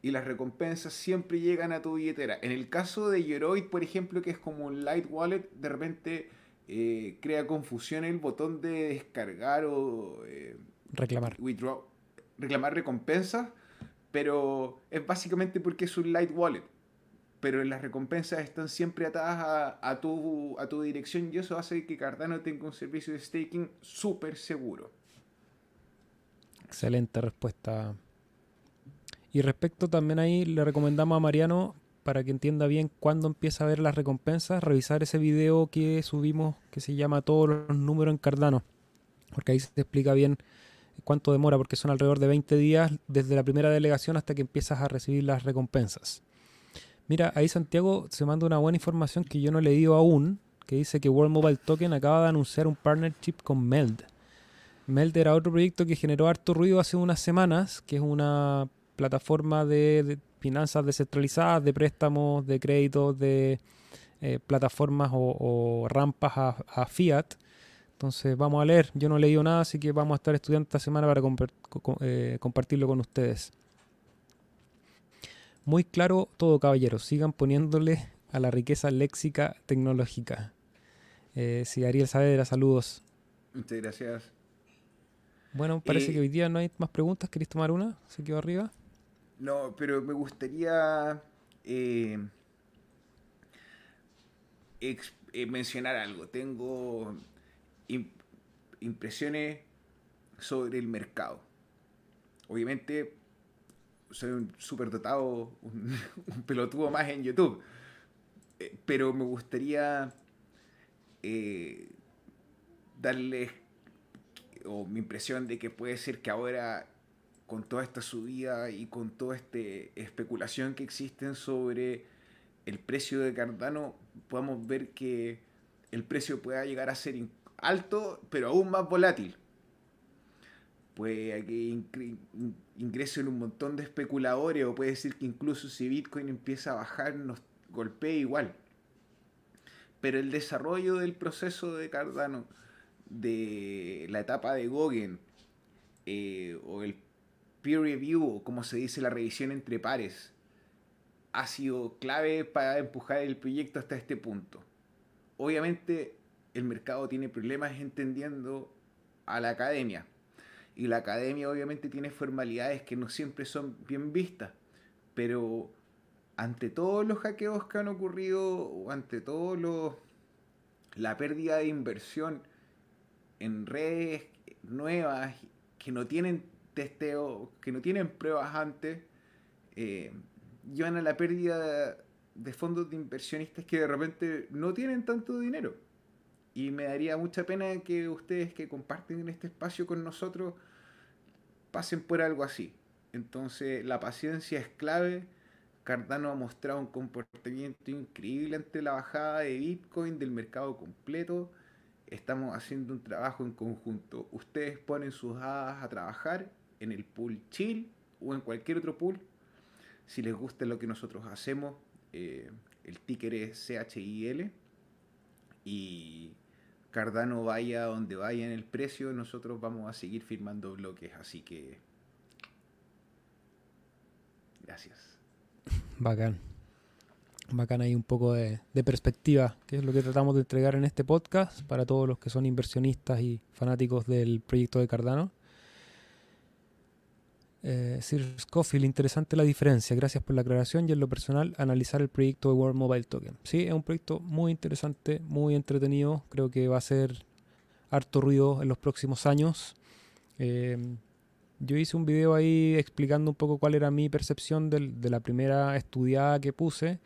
Y las recompensas siempre llegan a tu billetera. En el caso de Yeroid, por ejemplo, que es como un light wallet, de repente eh, crea confusión el botón de descargar o eh, reclamar. Withdraw, reclamar recompensas, pero es básicamente porque es un light wallet. Pero las recompensas están siempre atadas a, tu, a tu dirección y eso hace que Cardano tenga un servicio de staking súper seguro. Excelente respuesta. Y respecto también ahí, le recomendamos a Mariano para que entienda bien cuándo empieza a ver las recompensas, revisar ese video que subimos que se llama Todos los números en Cardano. Porque ahí se explica bien cuánto demora, porque son alrededor de 20 días desde la primera delegación hasta que empiezas a recibir las recompensas. Mira, ahí Santiago se manda una buena información que yo no he leído aún, que dice que World Mobile Token acaba de anunciar un partnership con Meld. Meld era otro proyecto que generó harto ruido hace unas semanas, que es una plataforma de finanzas descentralizadas, de préstamos, de créditos, de eh, plataformas o, rampas a, fiat. Entonces vamos a leer. Yo no he leído nada, así que vamos a estar estudiando esta semana para eh, compartirlo con ustedes. Muy claro todo, caballeros. Sigan poniéndole a la riqueza léxica tecnológica. Eh, si Ariel Saavedra, saludos. Muchas gracias. Bueno, parece que hoy día no hay más preguntas. ¿Queréis tomar una? Se quedó arriba. No, pero me gustaría eh, eh, mencionar algo. Tengo impresiones sobre el mercado. Obviamente, soy un superdotado, un, un pelotudo más en YouTube. Eh, pero me gustaría darles o mi impresión de que puede ser que ahora con toda esta subida y con toda esta especulación que existen sobre el precio de Cardano, podamos ver que el precio pueda llegar a ser alto, pero aún más volátil. Puede que ingresen un montón de especuladores o puede decir que incluso si Bitcoin empieza a bajar nos golpee igual. Pero el desarrollo del proceso de Cardano, de la etapa de Gogen eh, o el peer review, o como se dice la revisión entre pares, ha sido clave para empujar el proyecto hasta este punto. Obviamente el mercado tiene problemas entendiendo a la academia. Y la academia obviamente tiene formalidades que no siempre son bien vistas. Pero ante todos los hackeos que han ocurrido, ante todo lo, la pérdida de inversión en redes nuevas que no tienen testeo, que no tienen pruebas antes, eh, llevan a la pérdida de fondos de inversionistas que de repente no tienen tanto dinero. Y me daría mucha pena que ustedes que comparten este espacio con nosotros pasen por algo así. Entonces la paciencia es clave. Cardano ha mostrado un comportamiento increíble ante la bajada de Bitcoin del mercado completo. estamos haciendo un trabajo en conjunto. Ustedes ponen sus hadas a trabajar en el pool chill o en cualquier otro pool. Si les gusta lo que nosotros hacemos, eh, el ticker es CHIL y Cardano vaya donde vaya en el precio, nosotros vamos a seguir firmando bloques, así que gracias. Bacán. Bacán ahí un poco de, perspectiva, que es lo que tratamos de entregar en este podcast para todos los que son inversionistas y fanáticos del proyecto de Cardano. Eh, Sir Scofield, interesante la diferencia. Gracias por la aclaración y en lo personal analizar el proyecto de World Mobile Token. Sí, es un proyecto muy interesante, muy entretenido. Creo que va a ser harto ruido en los próximos años. Eh, yo hice un video ahí explicando un poco cuál era mi percepción de la primera estudiada que puse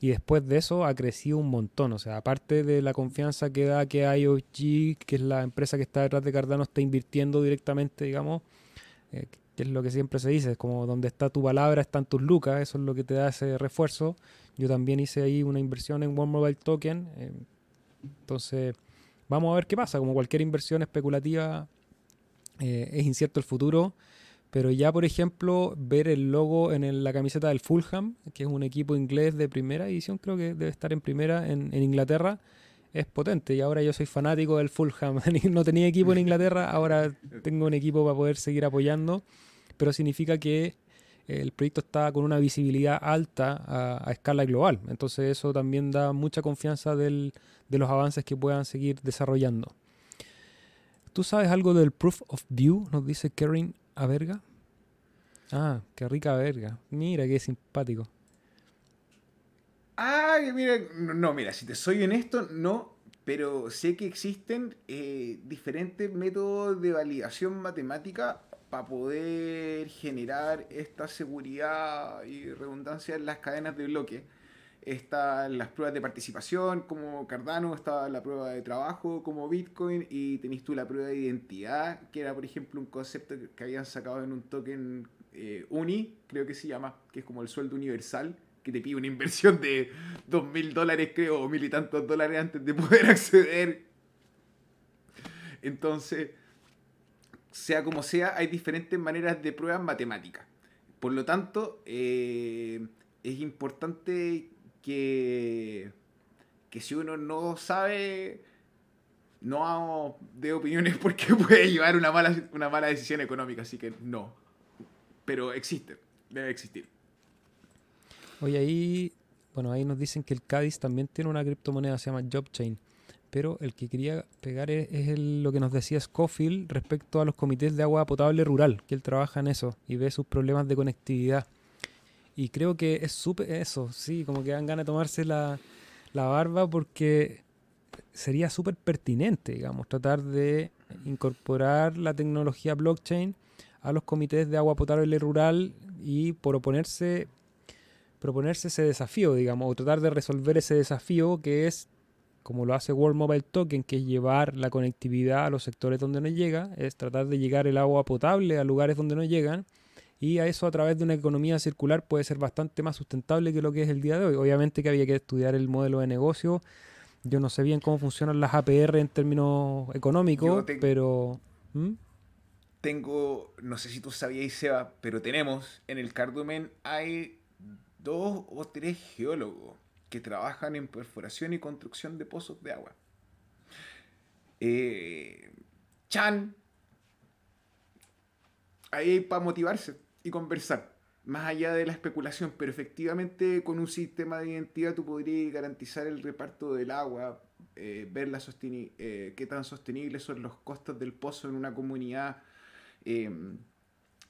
y después de eso ha crecido un montón. O sea, aparte de la confianza que da que IOG, que es la empresa que está detrás de Cardano, está invirtiendo directamente, digamos, eh, es lo que siempre se dice, es como donde está tu palabra están tus lucas, eso es lo que te da ese refuerzo. Yo también hice ahí una inversión en One Mobile Token, eh, entonces vamos a ver qué pasa, como cualquier inversión especulativa eh, es incierto el futuro, pero ya por ejemplo ver el logo en la camiseta del Fulham, que es un equipo inglés de primera edición, creo que debe estar en primera en, en Inglaterra, es potente y ahora yo soy fanático del Fulham. no tenía equipo en Inglaterra, ahora tengo un equipo para poder seguir apoyando pero significa que el proyecto está con una visibilidad alta a, escala global. Entonces eso también da mucha confianza de los avances que puedan seguir desarrollando. ¿Tú sabes algo del Proof of View? Nos dice Karen Averga. Ah, qué rica verga. Mira qué simpático. Ay, mira, no, mira, si te soy honesto, no, pero sé que existen eh, diferentes métodos de validación matemática para poder generar esta seguridad y redundancia en las cadenas de bloque. Están las pruebas de participación como Cardano, está la prueba de trabajo como Bitcoin y tenéis tú la prueba de identidad, que era por ejemplo un concepto que habían sacado en un token eh, UNI, creo que se llama, que es como el sueldo universal, que te pide una inversión de dos mil dólares, creo, o mil y tantos dólares antes de poder acceder. Entonces, sea como sea, hay diferentes maneras de pruebas matemáticas. Por lo tanto, eh, es importante que, que si uno no sabe, no dé opiniones porque puede llevar una mala, una mala decisión económica. Así que no. Pero existe, debe existir. Oye, ahí, bueno, ahí nos dicen que el Cádiz también tiene una criptomoneda, se llama JobChain pero el que quería pegar es, lo que nos decía Scofield respecto a los comités de agua potable rural, que él trabaja en eso y ve sus problemas de conectividad. Y creo que es súper eso, sí, como que dan ganas de tomarse la, la barba porque sería súper pertinente, digamos, tratar de incorporar la tecnología blockchain a los comités de agua potable rural y proponerse proponerse ese desafío, digamos, o tratar de resolver ese desafío que es como lo hace World Mobile Token, que es llevar la conectividad a los sectores donde no llega, es tratar de llegar el agua potable a lugares donde no llegan, y a eso a través de una economía circular puede ser bastante más sustentable que lo que es el día de hoy. Obviamente que había que estudiar el modelo de negocio. Yo no sé bien cómo funcionan las APR en términos económicos, pero... ¿Mm? Tengo, no sé si tú sabías, Seba, pero tenemos en el Cardumen hay dos o tres geólogos que trabajan en perforación y construcción de pozos de agua. Eh, Chan, ahí para motivarse y conversar, más allá de la especulación, pero efectivamente con un sistema de identidad tú podrías garantizar el reparto del agua, eh, ver la eh, qué tan sostenibles son los costos del pozo en una comunidad.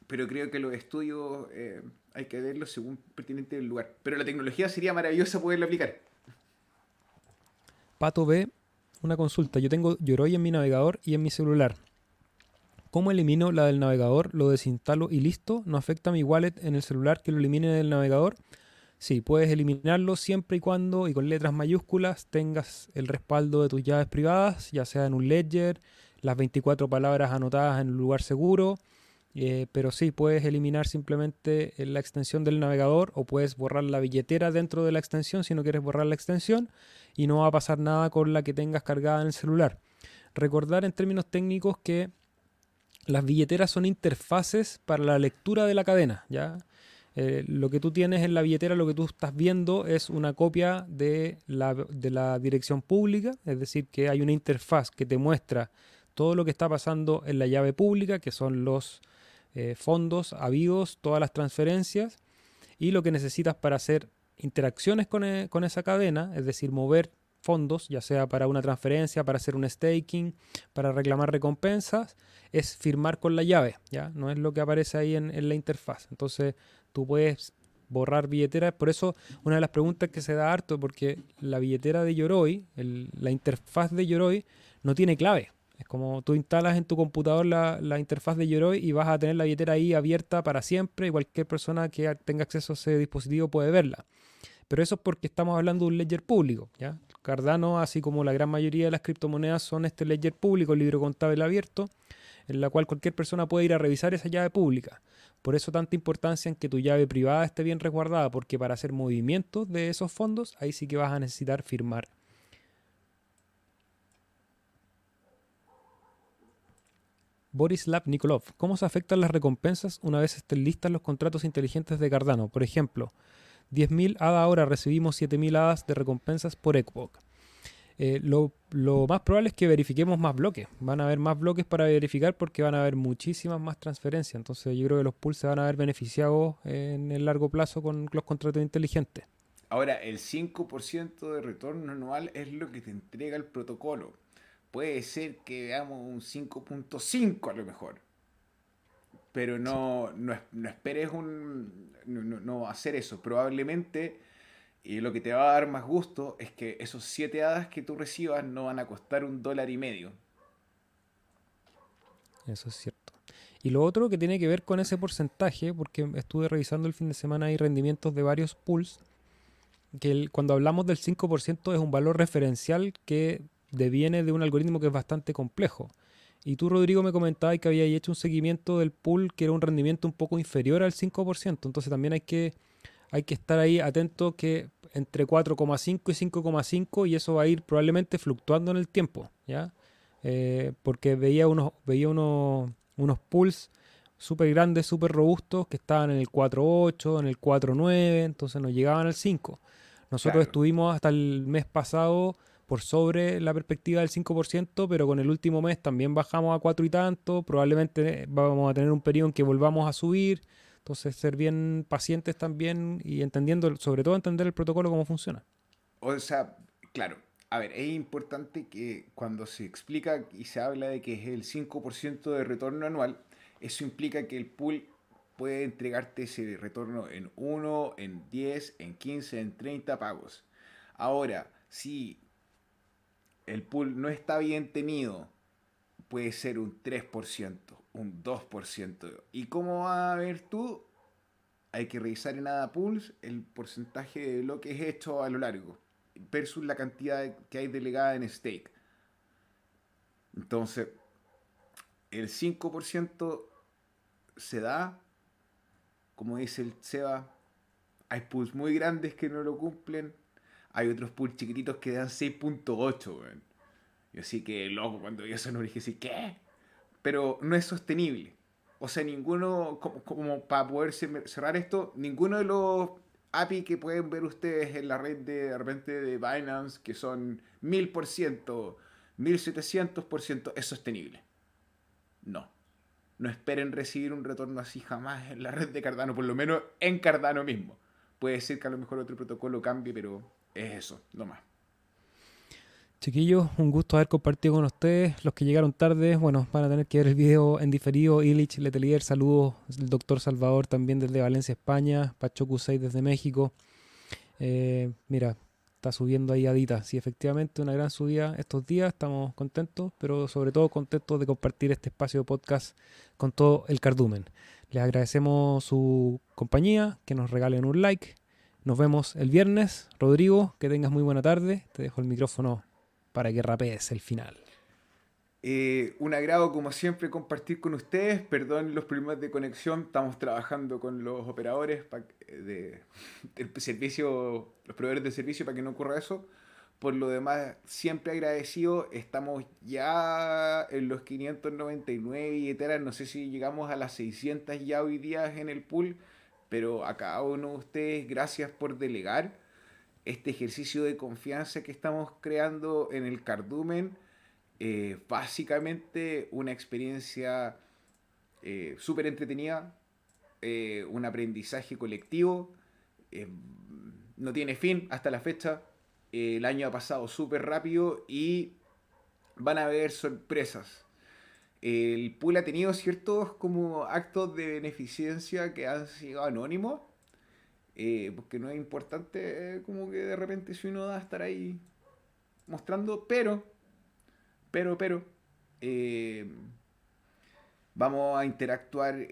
pero creo que los estudios hay que verlo según pertinente el lugar. Pero la tecnología sería maravillosa poderla aplicar. Pato B, una consulta. Yo tengo Yoroi en mi navegador y en mi celular. ¿Cómo elimino la del navegador? ¿Lo desinstalo y listo? ¿No afecta mi wallet en el celular que lo elimine del navegador? Sí, puedes eliminarlo siempre y cuando, y con letras mayúsculas, tengas el respaldo de tus llaves privadas, ya sea en un ledger, las 24 palabras anotadas en un lugar seguro, eh, pero sí, puedes eliminar simplemente la extensión del navegador o puedes borrar la billetera dentro de la extensión si no quieres borrar la extensión y no va a pasar nada con la que tengas cargada en el celular. recordar en términos técnicos que las billeteras son interfaces para la lectura de la cadena, ¿ya? Eh, lo que tú tienes en la billetera, lo que tú estás viendo es una copia de la, de la dirección pública, es decir, que hay una interfaz que te muestra todo lo que está pasando en la llave pública, que son los eh, fondos habidos, todas las transferencias, y lo que necesitas para hacer interacciones con, eh, con esa cadena, es decir, mover fondos, ya sea para una transferencia, para hacer un staking, para reclamar recompensas, es firmar con la llave, ¿ya? No es lo que aparece ahí en, la interfaz. Entonces, tú puedes borrar billeteras. Por eso, una de las preguntas que se da harto, porque la billetera de Yoroi, la interfaz de Yoroi, no tiene clave. Es como tú instalas en tu computador la, interfaz de Yoroi y vas a tener la billetera ahí abierta para siempre y cualquier persona que tenga acceso a ese dispositivo puede verla. Pero eso es porque estamos hablando de un ledger público. ¿ya? Cardano, así como la gran mayoría de las criptomonedas, son este ledger público, el libro contable abierto, en la cual cualquier persona puede ir a revisar esa llave pública. Por eso tanta importancia en que tu llave privada esté bien resguardada, porque para hacer movimientos de esos fondos, ahí sí que vas a necesitar firmar. Borislav Nikolov, ¿cómo se afectan las recompensas una vez estén listas los contratos inteligentes de Cardano? Por ejemplo, 10.000 ADA ahora, recibimos 7.000 ADAs de recompensas por ECBOC. Eh, lo, más probable es que verifiquemos más bloques. Van a haber más bloques para verificar porque van a haber muchísimas más transferencias. Entonces yo creo que los pools se van a ver beneficiados en el largo plazo con los contratos inteligentes. Ahora, el 5% de retorno anual es lo que te entrega el protocolo. Puede ser que veamos un 5.5 a lo mejor pero no, no, esperes un, no, hacer eso. Probablemente y lo que te va a dar más gusto es que esos siete hadas que tú recibas no van a costar un dólar y medio. Eso es cierto. Y lo otro que tiene que ver con ese porcentaje, porque estuve revisando el fin de semana y rendimientos de varios pools, que cuando hablamos del 5% es un valor referencial que deviene de un algoritmo que es bastante complejo. Y tú, Rodrigo, me comentabas que había hecho un seguimiento del pool que era un rendimiento un poco inferior al 5%. Entonces también hay que, hay que estar ahí atento que entre 4,5 y 5,5 y eso va a ir probablemente fluctuando en el tiempo, ¿ya? Eh, porque veía unos, veía unos, unos pools súper grandes, súper robustos que estaban en el 4.8, en el 4.9, entonces nos llegaban al 5. Nosotros estuvimos hasta el mes pasado por sobre la perspectiva del 5%, pero con el último mes también bajamos a 4 y tanto, probablemente vamos a tener un periodo en que volvamos a subir, entonces ser bien pacientes también y entendiendo, sobre todo entender el protocolo cómo funciona. O sea, claro, a ver, es importante que cuando se explica y se habla de que es el 5% de retorno anual, eso implica que el pool puede entregarte ese retorno en 1, en 10, en 15, en 30 pagos. Ahora, si el pool no está bien tenido, puede ser un 3%, un 2%. ¿Y cómo vas a ver tú? Hay que revisar en ADA Pools el porcentaje de lo que es hecho a lo largo versus la cantidad que hay delegada en stake. Entonces, el 5% se da, como dice el Seba, hay pools muy grandes que no lo cumplen, hay otros pools chiquititos que dan 6.8, weón. Yo sí que loco cuando vi eso no dije así, ¿qué? Pero no es sostenible. O sea, ninguno, como, para poder cerrar esto, ninguno de los API que pueden ver ustedes en la red de, de repente de Binance, que son 1000%, 1700%, es sostenible. No. No esperen recibir un retorno así jamás en la red de Cardano, por lo menos en Cardano mismo. Puede ser que a lo mejor otro protocolo cambie, pero es eso, no más. Chiquillos, un gusto haber compartido con ustedes. Los que llegaron tarde, bueno, van a tener que ver el video en diferido. Illich, Letelier, saludos. El doctor Salvador también desde Valencia, España. Pacho Cusay desde México. Eh, mira, está subiendo ahí Adita. Sí, efectivamente, una gran subida estos días. Estamos contentos, pero sobre todo contentos de compartir este espacio de podcast con todo el cardumen. Les agradecemos su compañía, que nos regalen un like. Nos vemos el viernes. Rodrigo, que tengas muy buena tarde. Te dejo el micrófono para que rapees el final. Eh, un agrado, como siempre, compartir con ustedes. Perdón los problemas de conexión. Estamos trabajando con los operadores de, del servicio, los proveedores de servicio para que no ocurra eso. por lo demás, siempre agradecido. Estamos ya en los 599 billeteras. No sé si llegamos a las 600 ya hoy día en el pool. Pero a cada uno de ustedes, gracias por delegar este ejercicio de confianza que estamos creando en el cardumen. Eh, básicamente una experiencia eh, súper entretenida, eh, un aprendizaje colectivo. no tiene fin hasta la fecha el año ha pasado súper rápido y van a haber sorpresas. El pool ha tenido ciertos como actos de beneficencia que han sido anónimos. Eh, porque no es importante eh, como que de repente si uno da estar ahí mostrando, pero, pero, pero, eh, vamos a interactuar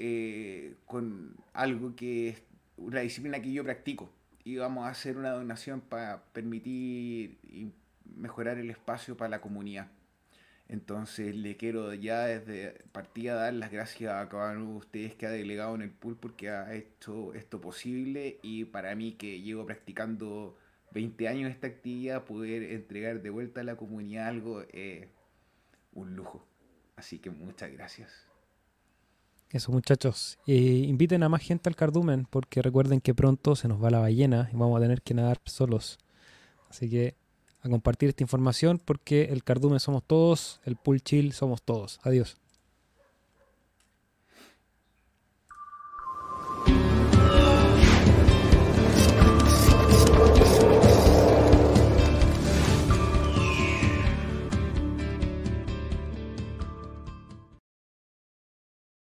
con algo que es una disciplina que yo practico y vamos a hacer una donación para permitir mejorar el espacio para la comunidad. Entonces le quiero ya desde partida dar las gracias a cada uno de ustedes que ha delegado en el pool porque ha hecho esto posible y para mí que llevo practicando 20 años esta actividad, poder entregar de vuelta a la comunidad algo es un lujo. Así que muchas gracias. Eso muchachos, inviten a más gente al cardumen porque recuerden que pronto se nos va la ballena y vamos a tener que nadar solos. Así que a compartir esta información porque el cardumen somos todos, el pool chill somos todos. Adiós.